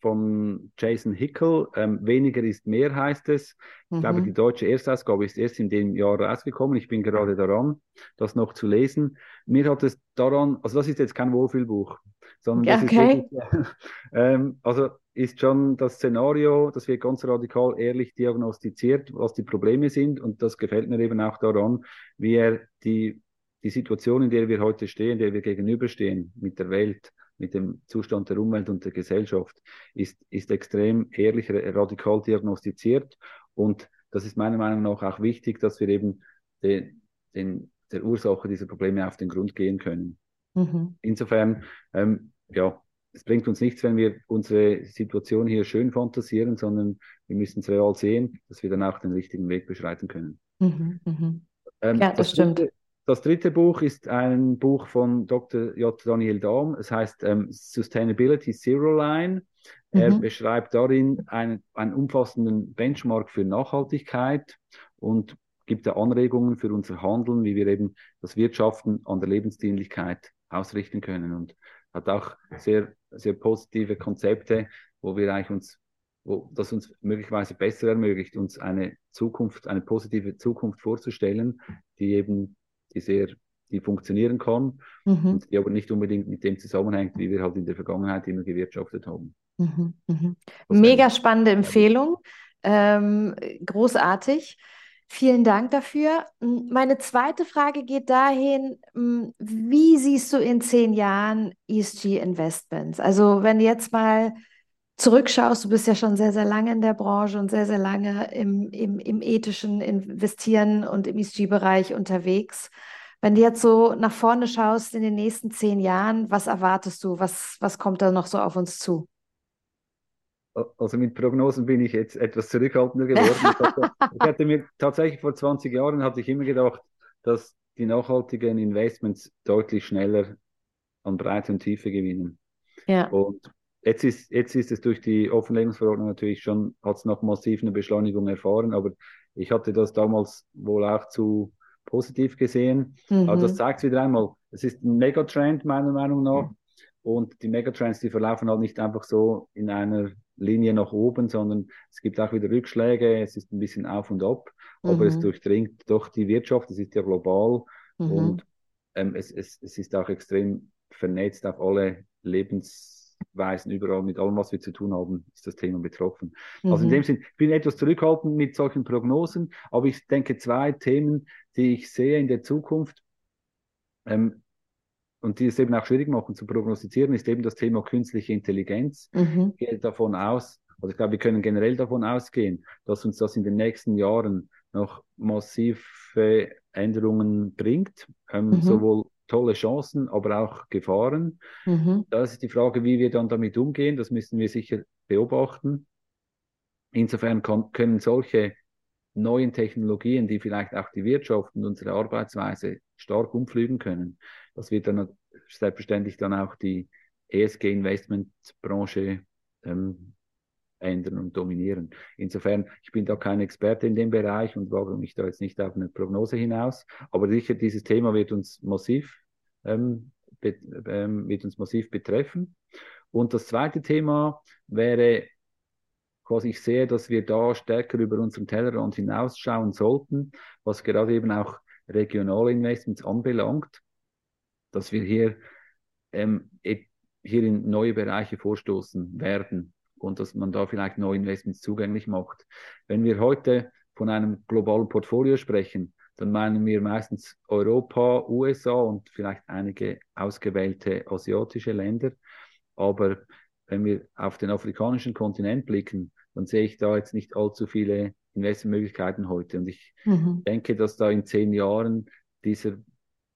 von Jason Hickel. Ähm, Weniger ist mehr heißt es. Ich mhm. glaube, die deutsche Erstausgabe ist erst in dem Jahr rausgekommen. Ich bin gerade daran, das noch zu lesen. Mir hat es daran, also das ist jetzt kein Wohlfühlbuch sondern okay. ist wirklich, [laughs] ähm, also ist schon das Szenario, das wird ganz radikal ehrlich diagnostiziert, was die Probleme sind und das gefällt mir eben auch daran, wie er die, die Situation, in der wir heute stehen, der wir gegenüberstehen mit der Welt, mit dem Zustand der Umwelt und der Gesellschaft, ist, ist extrem ehrlich, radikal diagnostiziert und das ist meiner Meinung nach auch wichtig, dass wir eben den, den, der Ursache dieser Probleme auf den Grund gehen können. Mhm. Insofern ähm, ja, es bringt uns nichts, wenn wir unsere Situation hier schön fantasieren, sondern wir müssen es real sehen, dass wir dann auch den richtigen Weg beschreiten können. Mhm, mh. ähm, ja, das, das stimmt. Dritte, das dritte Buch ist ein Buch von Dr. J. Daniel Dahm. Es heißt ähm, Sustainability Zero Line. Er mhm. beschreibt darin einen, einen umfassenden Benchmark für Nachhaltigkeit und gibt da Anregungen für unser Handeln, wie wir eben das Wirtschaften an der Lebensdienlichkeit ausrichten können. Und hat auch sehr, sehr positive Konzepte, wo wir eigentlich uns, wo das uns möglicherweise besser ermöglicht, uns eine Zukunft, eine positive Zukunft vorzustellen, die eben, die sehr, die funktionieren kann mhm. und die aber nicht unbedingt mit dem zusammenhängt, wie wir halt in der Vergangenheit immer gewirtschaftet haben. Mhm. Mhm. Mega spannende Empfehlung, ähm, großartig. Vielen Dank dafür. Meine zweite Frage geht dahin, wie siehst du in zehn Jahren ESG Investments? Also wenn jetzt mal zurückschaust, du bist ja schon sehr, sehr lange in der Branche und sehr, sehr lange im, im, im ethischen Investieren und im ESG-Bereich unterwegs. Wenn du jetzt so nach vorne schaust in den nächsten zehn Jahren, was erwartest du? Was, was kommt da noch so auf uns zu? also mit Prognosen bin ich jetzt etwas zurückhaltender geworden. ich hatte mir tatsächlich vor 20 Jahren hatte ich immer gedacht, dass die nachhaltigen Investments deutlich schneller an Breite und Tiefe gewinnen. Ja. Und jetzt ist, jetzt ist es durch die Offenlegungsverordnung natürlich schon, hat es noch massiv eine Beschleunigung erfahren, aber ich hatte das damals wohl auch zu positiv gesehen. Mhm. Aber das zeigt wieder einmal, es ist ein Megatrend meiner Meinung nach. Und die Megatrends, die verlaufen halt nicht einfach so in einer Linie nach oben, sondern es gibt auch wieder Rückschläge, es ist ein bisschen auf und ab, mhm. aber es mhm. durchdringt doch die Wirtschaft, es ist ja global mhm. und ähm, es, es, es ist auch extrem vernetzt auf alle Lebensweisen, überall mit allem, was wir zu tun haben, ist das Thema betroffen. Mhm. Also in dem Sinn, ich bin etwas zurückhaltend mit solchen Prognosen, aber ich denke, zwei Themen, die ich sehe in der Zukunft, ähm, und die es eben auch schwierig machen zu prognostizieren, ist eben das Thema künstliche Intelligenz. Mhm. Ich gehe davon aus, also ich glaube, wir können generell davon ausgehen, dass uns das in den nächsten Jahren noch massive Änderungen bringt, ähm, mhm. sowohl tolle Chancen, aber auch Gefahren. Mhm. Da ist die Frage, wie wir dann damit umgehen. Das müssen wir sicher beobachten. Insofern kann, können solche neuen Technologien, die vielleicht auch die Wirtschaft und unsere Arbeitsweise stark umflügen können, das wird dann selbstverständlich dann auch die ESG-Investmentbranche ähm, ändern und dominieren. Insofern, ich bin da kein Experte in dem Bereich und wage mich da jetzt nicht auf eine Prognose hinaus, aber sicher dieses Thema wird uns massiv, ähm, ähm, wird uns massiv betreffen. Und das zweite Thema wäre quasi, ich sehe, dass wir da stärker über unseren Tellerrand hinausschauen sollten, was gerade eben auch regionale Investments anbelangt dass wir hier, ähm, hier in neue Bereiche vorstoßen werden und dass man da vielleicht neue Investments zugänglich macht. Wenn wir heute von einem globalen Portfolio sprechen, dann meinen wir meistens Europa, USA und vielleicht einige ausgewählte asiatische Länder. Aber wenn wir auf den afrikanischen Kontinent blicken, dann sehe ich da jetzt nicht allzu viele Investmentmöglichkeiten heute. Und ich mhm. denke, dass da in zehn Jahren diese,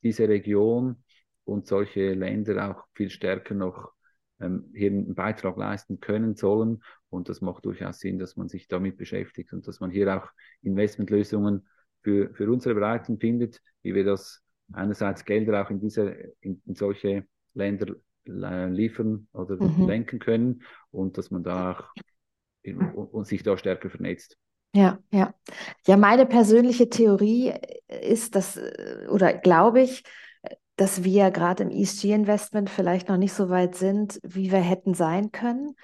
diese Region und solche Länder auch viel stärker noch ähm, hier einen Beitrag leisten können sollen. Und das macht durchaus Sinn, dass man sich damit beschäftigt und dass man hier auch Investmentlösungen für, für unsere Breiten findet, wie wir das einerseits Gelder auch in diese, in, in solche Länder liefern oder mhm. lenken können und dass man da auch in, und sich da stärker vernetzt. Ja, ja. Ja, meine persönliche Theorie ist, dass, oder glaube ich, dass wir gerade im ESG-Investment vielleicht noch nicht so weit sind, wie wir hätten sein können,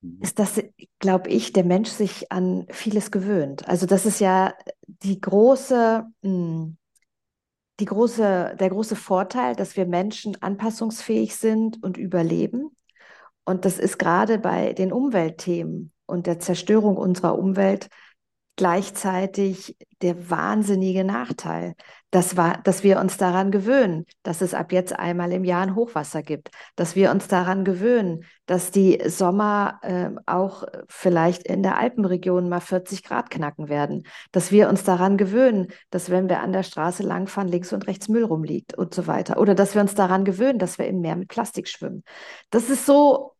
mhm. ist, dass, glaube ich, der Mensch sich an vieles gewöhnt. Also das ist ja die große, hm, die große, der große Vorteil, dass wir Menschen anpassungsfähig sind und überleben. Und das ist gerade bei den Umweltthemen und der Zerstörung unserer Umwelt gleichzeitig der wahnsinnige Nachteil, dass, wir, dass wir uns daran gewöhnen, dass es ab jetzt einmal im Jahr ein Hochwasser gibt, dass wir uns daran gewöhnen, dass die Sommer äh, auch vielleicht in der Alpenregion mal 40 Grad knacken werden, dass wir uns daran gewöhnen, dass wenn wir an der Straße langfahren, links und rechts Müll rumliegt und so weiter. Oder dass wir uns daran gewöhnen, dass wir im Meer mit Plastik schwimmen. Das ist so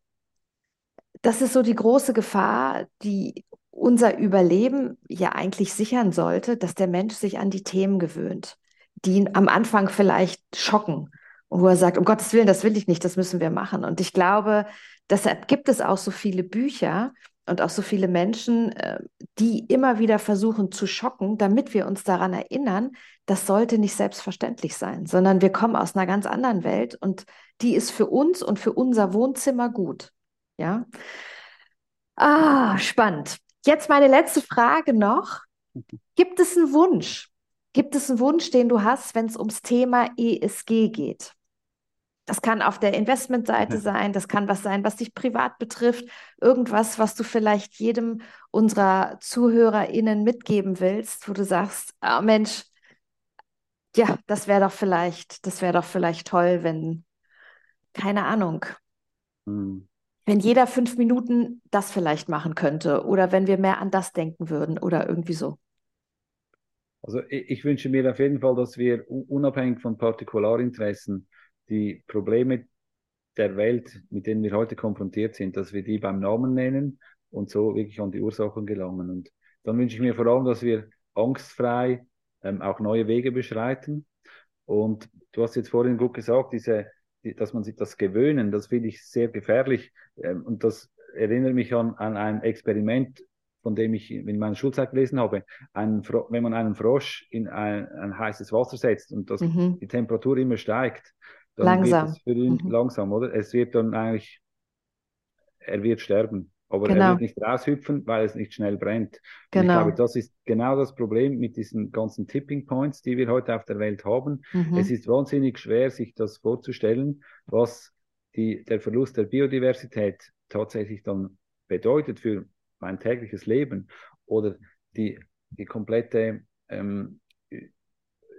das ist so die große Gefahr, die unser Überleben ja eigentlich sichern sollte, dass der Mensch sich an die Themen gewöhnt, die ihn am Anfang vielleicht schocken wo er sagt, um Gottes Willen, das will ich nicht, das müssen wir machen. Und ich glaube, deshalb gibt es auch so viele Bücher und auch so viele Menschen, äh, die immer wieder versuchen zu schocken, damit wir uns daran erinnern, das sollte nicht selbstverständlich sein, sondern wir kommen aus einer ganz anderen Welt und die ist für uns und für unser Wohnzimmer gut. Ja. Ah, spannend. Jetzt meine letzte Frage noch. Gibt es einen Wunsch? Gibt es einen Wunsch, den du hast, wenn es ums Thema ESG geht? Das kann auf der Investmentseite sein, das kann was sein, was dich privat betrifft, irgendwas, was du vielleicht jedem unserer ZuhörerInnen mitgeben willst, wo du sagst, oh Mensch, ja, das wäre doch vielleicht, das wäre doch vielleicht toll, wenn, keine Ahnung, hm wenn jeder fünf Minuten das vielleicht machen könnte oder wenn wir mehr an das denken würden oder irgendwie so. Also ich, wünsche mir auf jeden Fall, dass wir unabhängig von Partikularinteressen die Probleme der Welt, mit denen wir heute konfrontiert sind, dass wir die beim Namen nennen und so wirklich an die Ursachen gelangen. Und dann wünsche ich mir vor allem, dass wir angstfrei ähm, auch neue Wege beschreiten. Und du hast jetzt vorhin gut gesagt, diese dass man sich das gewöhnen, das finde ich sehr gefährlich. Ähm, und das erinnert mich an, an ein Experiment, von dem ich in meiner Schulzeit gelesen habe. Ein, wenn man einen Frosch in ein, ein heißes Wasser setzt und das, mhm. die Temperatur immer steigt, dann langsam. wird es für ihn mhm. langsam, oder? Es wird dann eigentlich, er wird sterben. Aber genau. er wird nicht raushüpfen, weil es nicht schnell brennt. Genau. ich glaube, das ist genau das Problem mit diesen ganzen Tipping Points, die wir heute auf der Welt haben. Mhm. Es ist wahnsinnig schwer, sich das vorzustellen, was die, der Verlust der Biodiversität tatsächlich dann bedeutet für mein tägliches Leben oder die, die komplette ähm,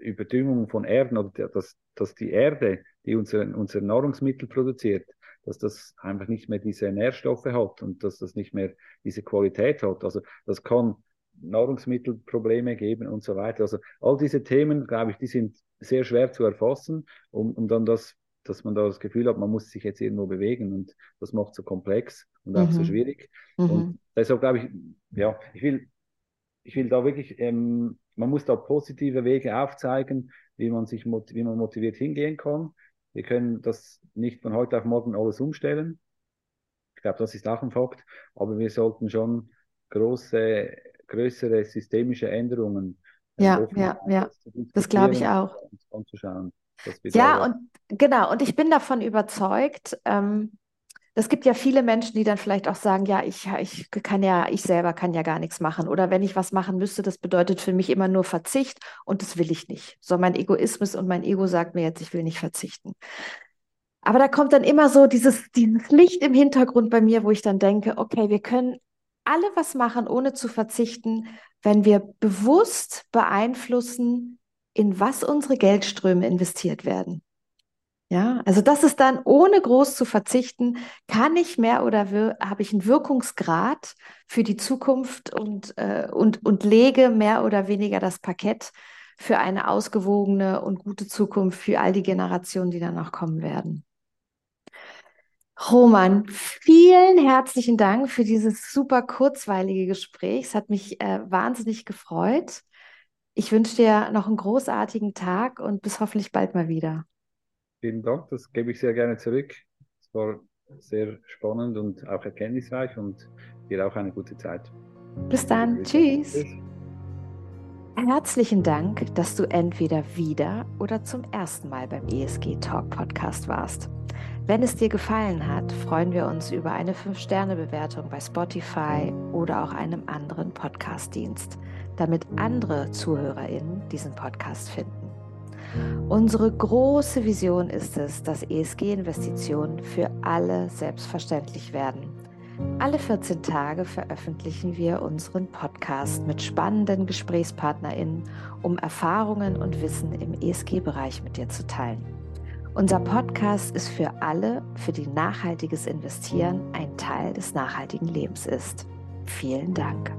Überdüngung von Erden oder dass, dass die Erde, die unser, unser Nahrungsmittel produziert, dass das einfach nicht mehr diese Nährstoffe hat und dass das nicht mehr diese Qualität hat. Also das kann Nahrungsmittelprobleme geben und so weiter. Also all diese Themen, glaube ich, die sind sehr schwer zu erfassen, um, um dann das, dass man da das Gefühl hat, man muss sich jetzt irgendwo bewegen und das macht so komplex und auch mhm. so schwierig. Mhm. Und deshalb glaube ich, ja, ich will, ich will da wirklich, ähm, man muss da positive Wege aufzeigen, wie man sich, wie man motiviert hingehen kann. Wir können das nicht von heute auf morgen alles umstellen. Ich glaube, das ist auch ein Fakt. Aber wir sollten schon große, größere systemische Änderungen. Äh, ja, ja, ja. Das glaube ich auch. Anzuschauen, ja, und genau. Und ich bin davon überzeugt, ähm, es gibt ja viele Menschen, die dann vielleicht auch sagen, ja, ich, ich kann ja, ich selber kann ja gar nichts machen. Oder wenn ich was machen müsste, das bedeutet für mich immer nur Verzicht und das will ich nicht. So mein Egoismus und mein Ego sagt mir jetzt, ich will nicht verzichten. Aber da kommt dann immer so dieses, dieses Licht im Hintergrund bei mir, wo ich dann denke, okay, wir können alle was machen, ohne zu verzichten, wenn wir bewusst beeinflussen, in was unsere Geldströme investiert werden. Ja, also das ist dann ohne groß zu verzichten, kann ich mehr oder habe ich einen Wirkungsgrad für die Zukunft und, äh, und, und lege mehr oder weniger das Parkett für eine ausgewogene und gute Zukunft für all die Generationen, die dann noch kommen werden. Roman, vielen herzlichen Dank für dieses super kurzweilige Gespräch. Es hat mich äh, wahnsinnig gefreut. Ich wünsche dir noch einen großartigen Tag und bis hoffentlich bald mal wieder. Vielen Dank, das gebe ich sehr gerne zurück. Es war sehr spannend und auch erkenntnisreich und dir auch eine gute Zeit. Bis dann. Tschüss. Tschüss. Herzlichen Dank, dass du entweder wieder oder zum ersten Mal beim ESG Talk Podcast warst. Wenn es dir gefallen hat, freuen wir uns über eine 5-Sterne-Bewertung bei Spotify oder auch einem anderen Podcast-Dienst, damit andere ZuhörerInnen diesen Podcast finden. Unsere große Vision ist es, dass ESG-Investitionen für alle selbstverständlich werden alle 14 Tage veröffentlichen wir unseren Podcast mit spannenden GesprächspartnerInnen, um Erfahrungen und Wissen im ESG-Bereich mit dir zu teilen. Unser Podcast ist für alle, für die nachhaltiges Investieren ein Teil des nachhaltigen Lebens ist. Vielen Dank.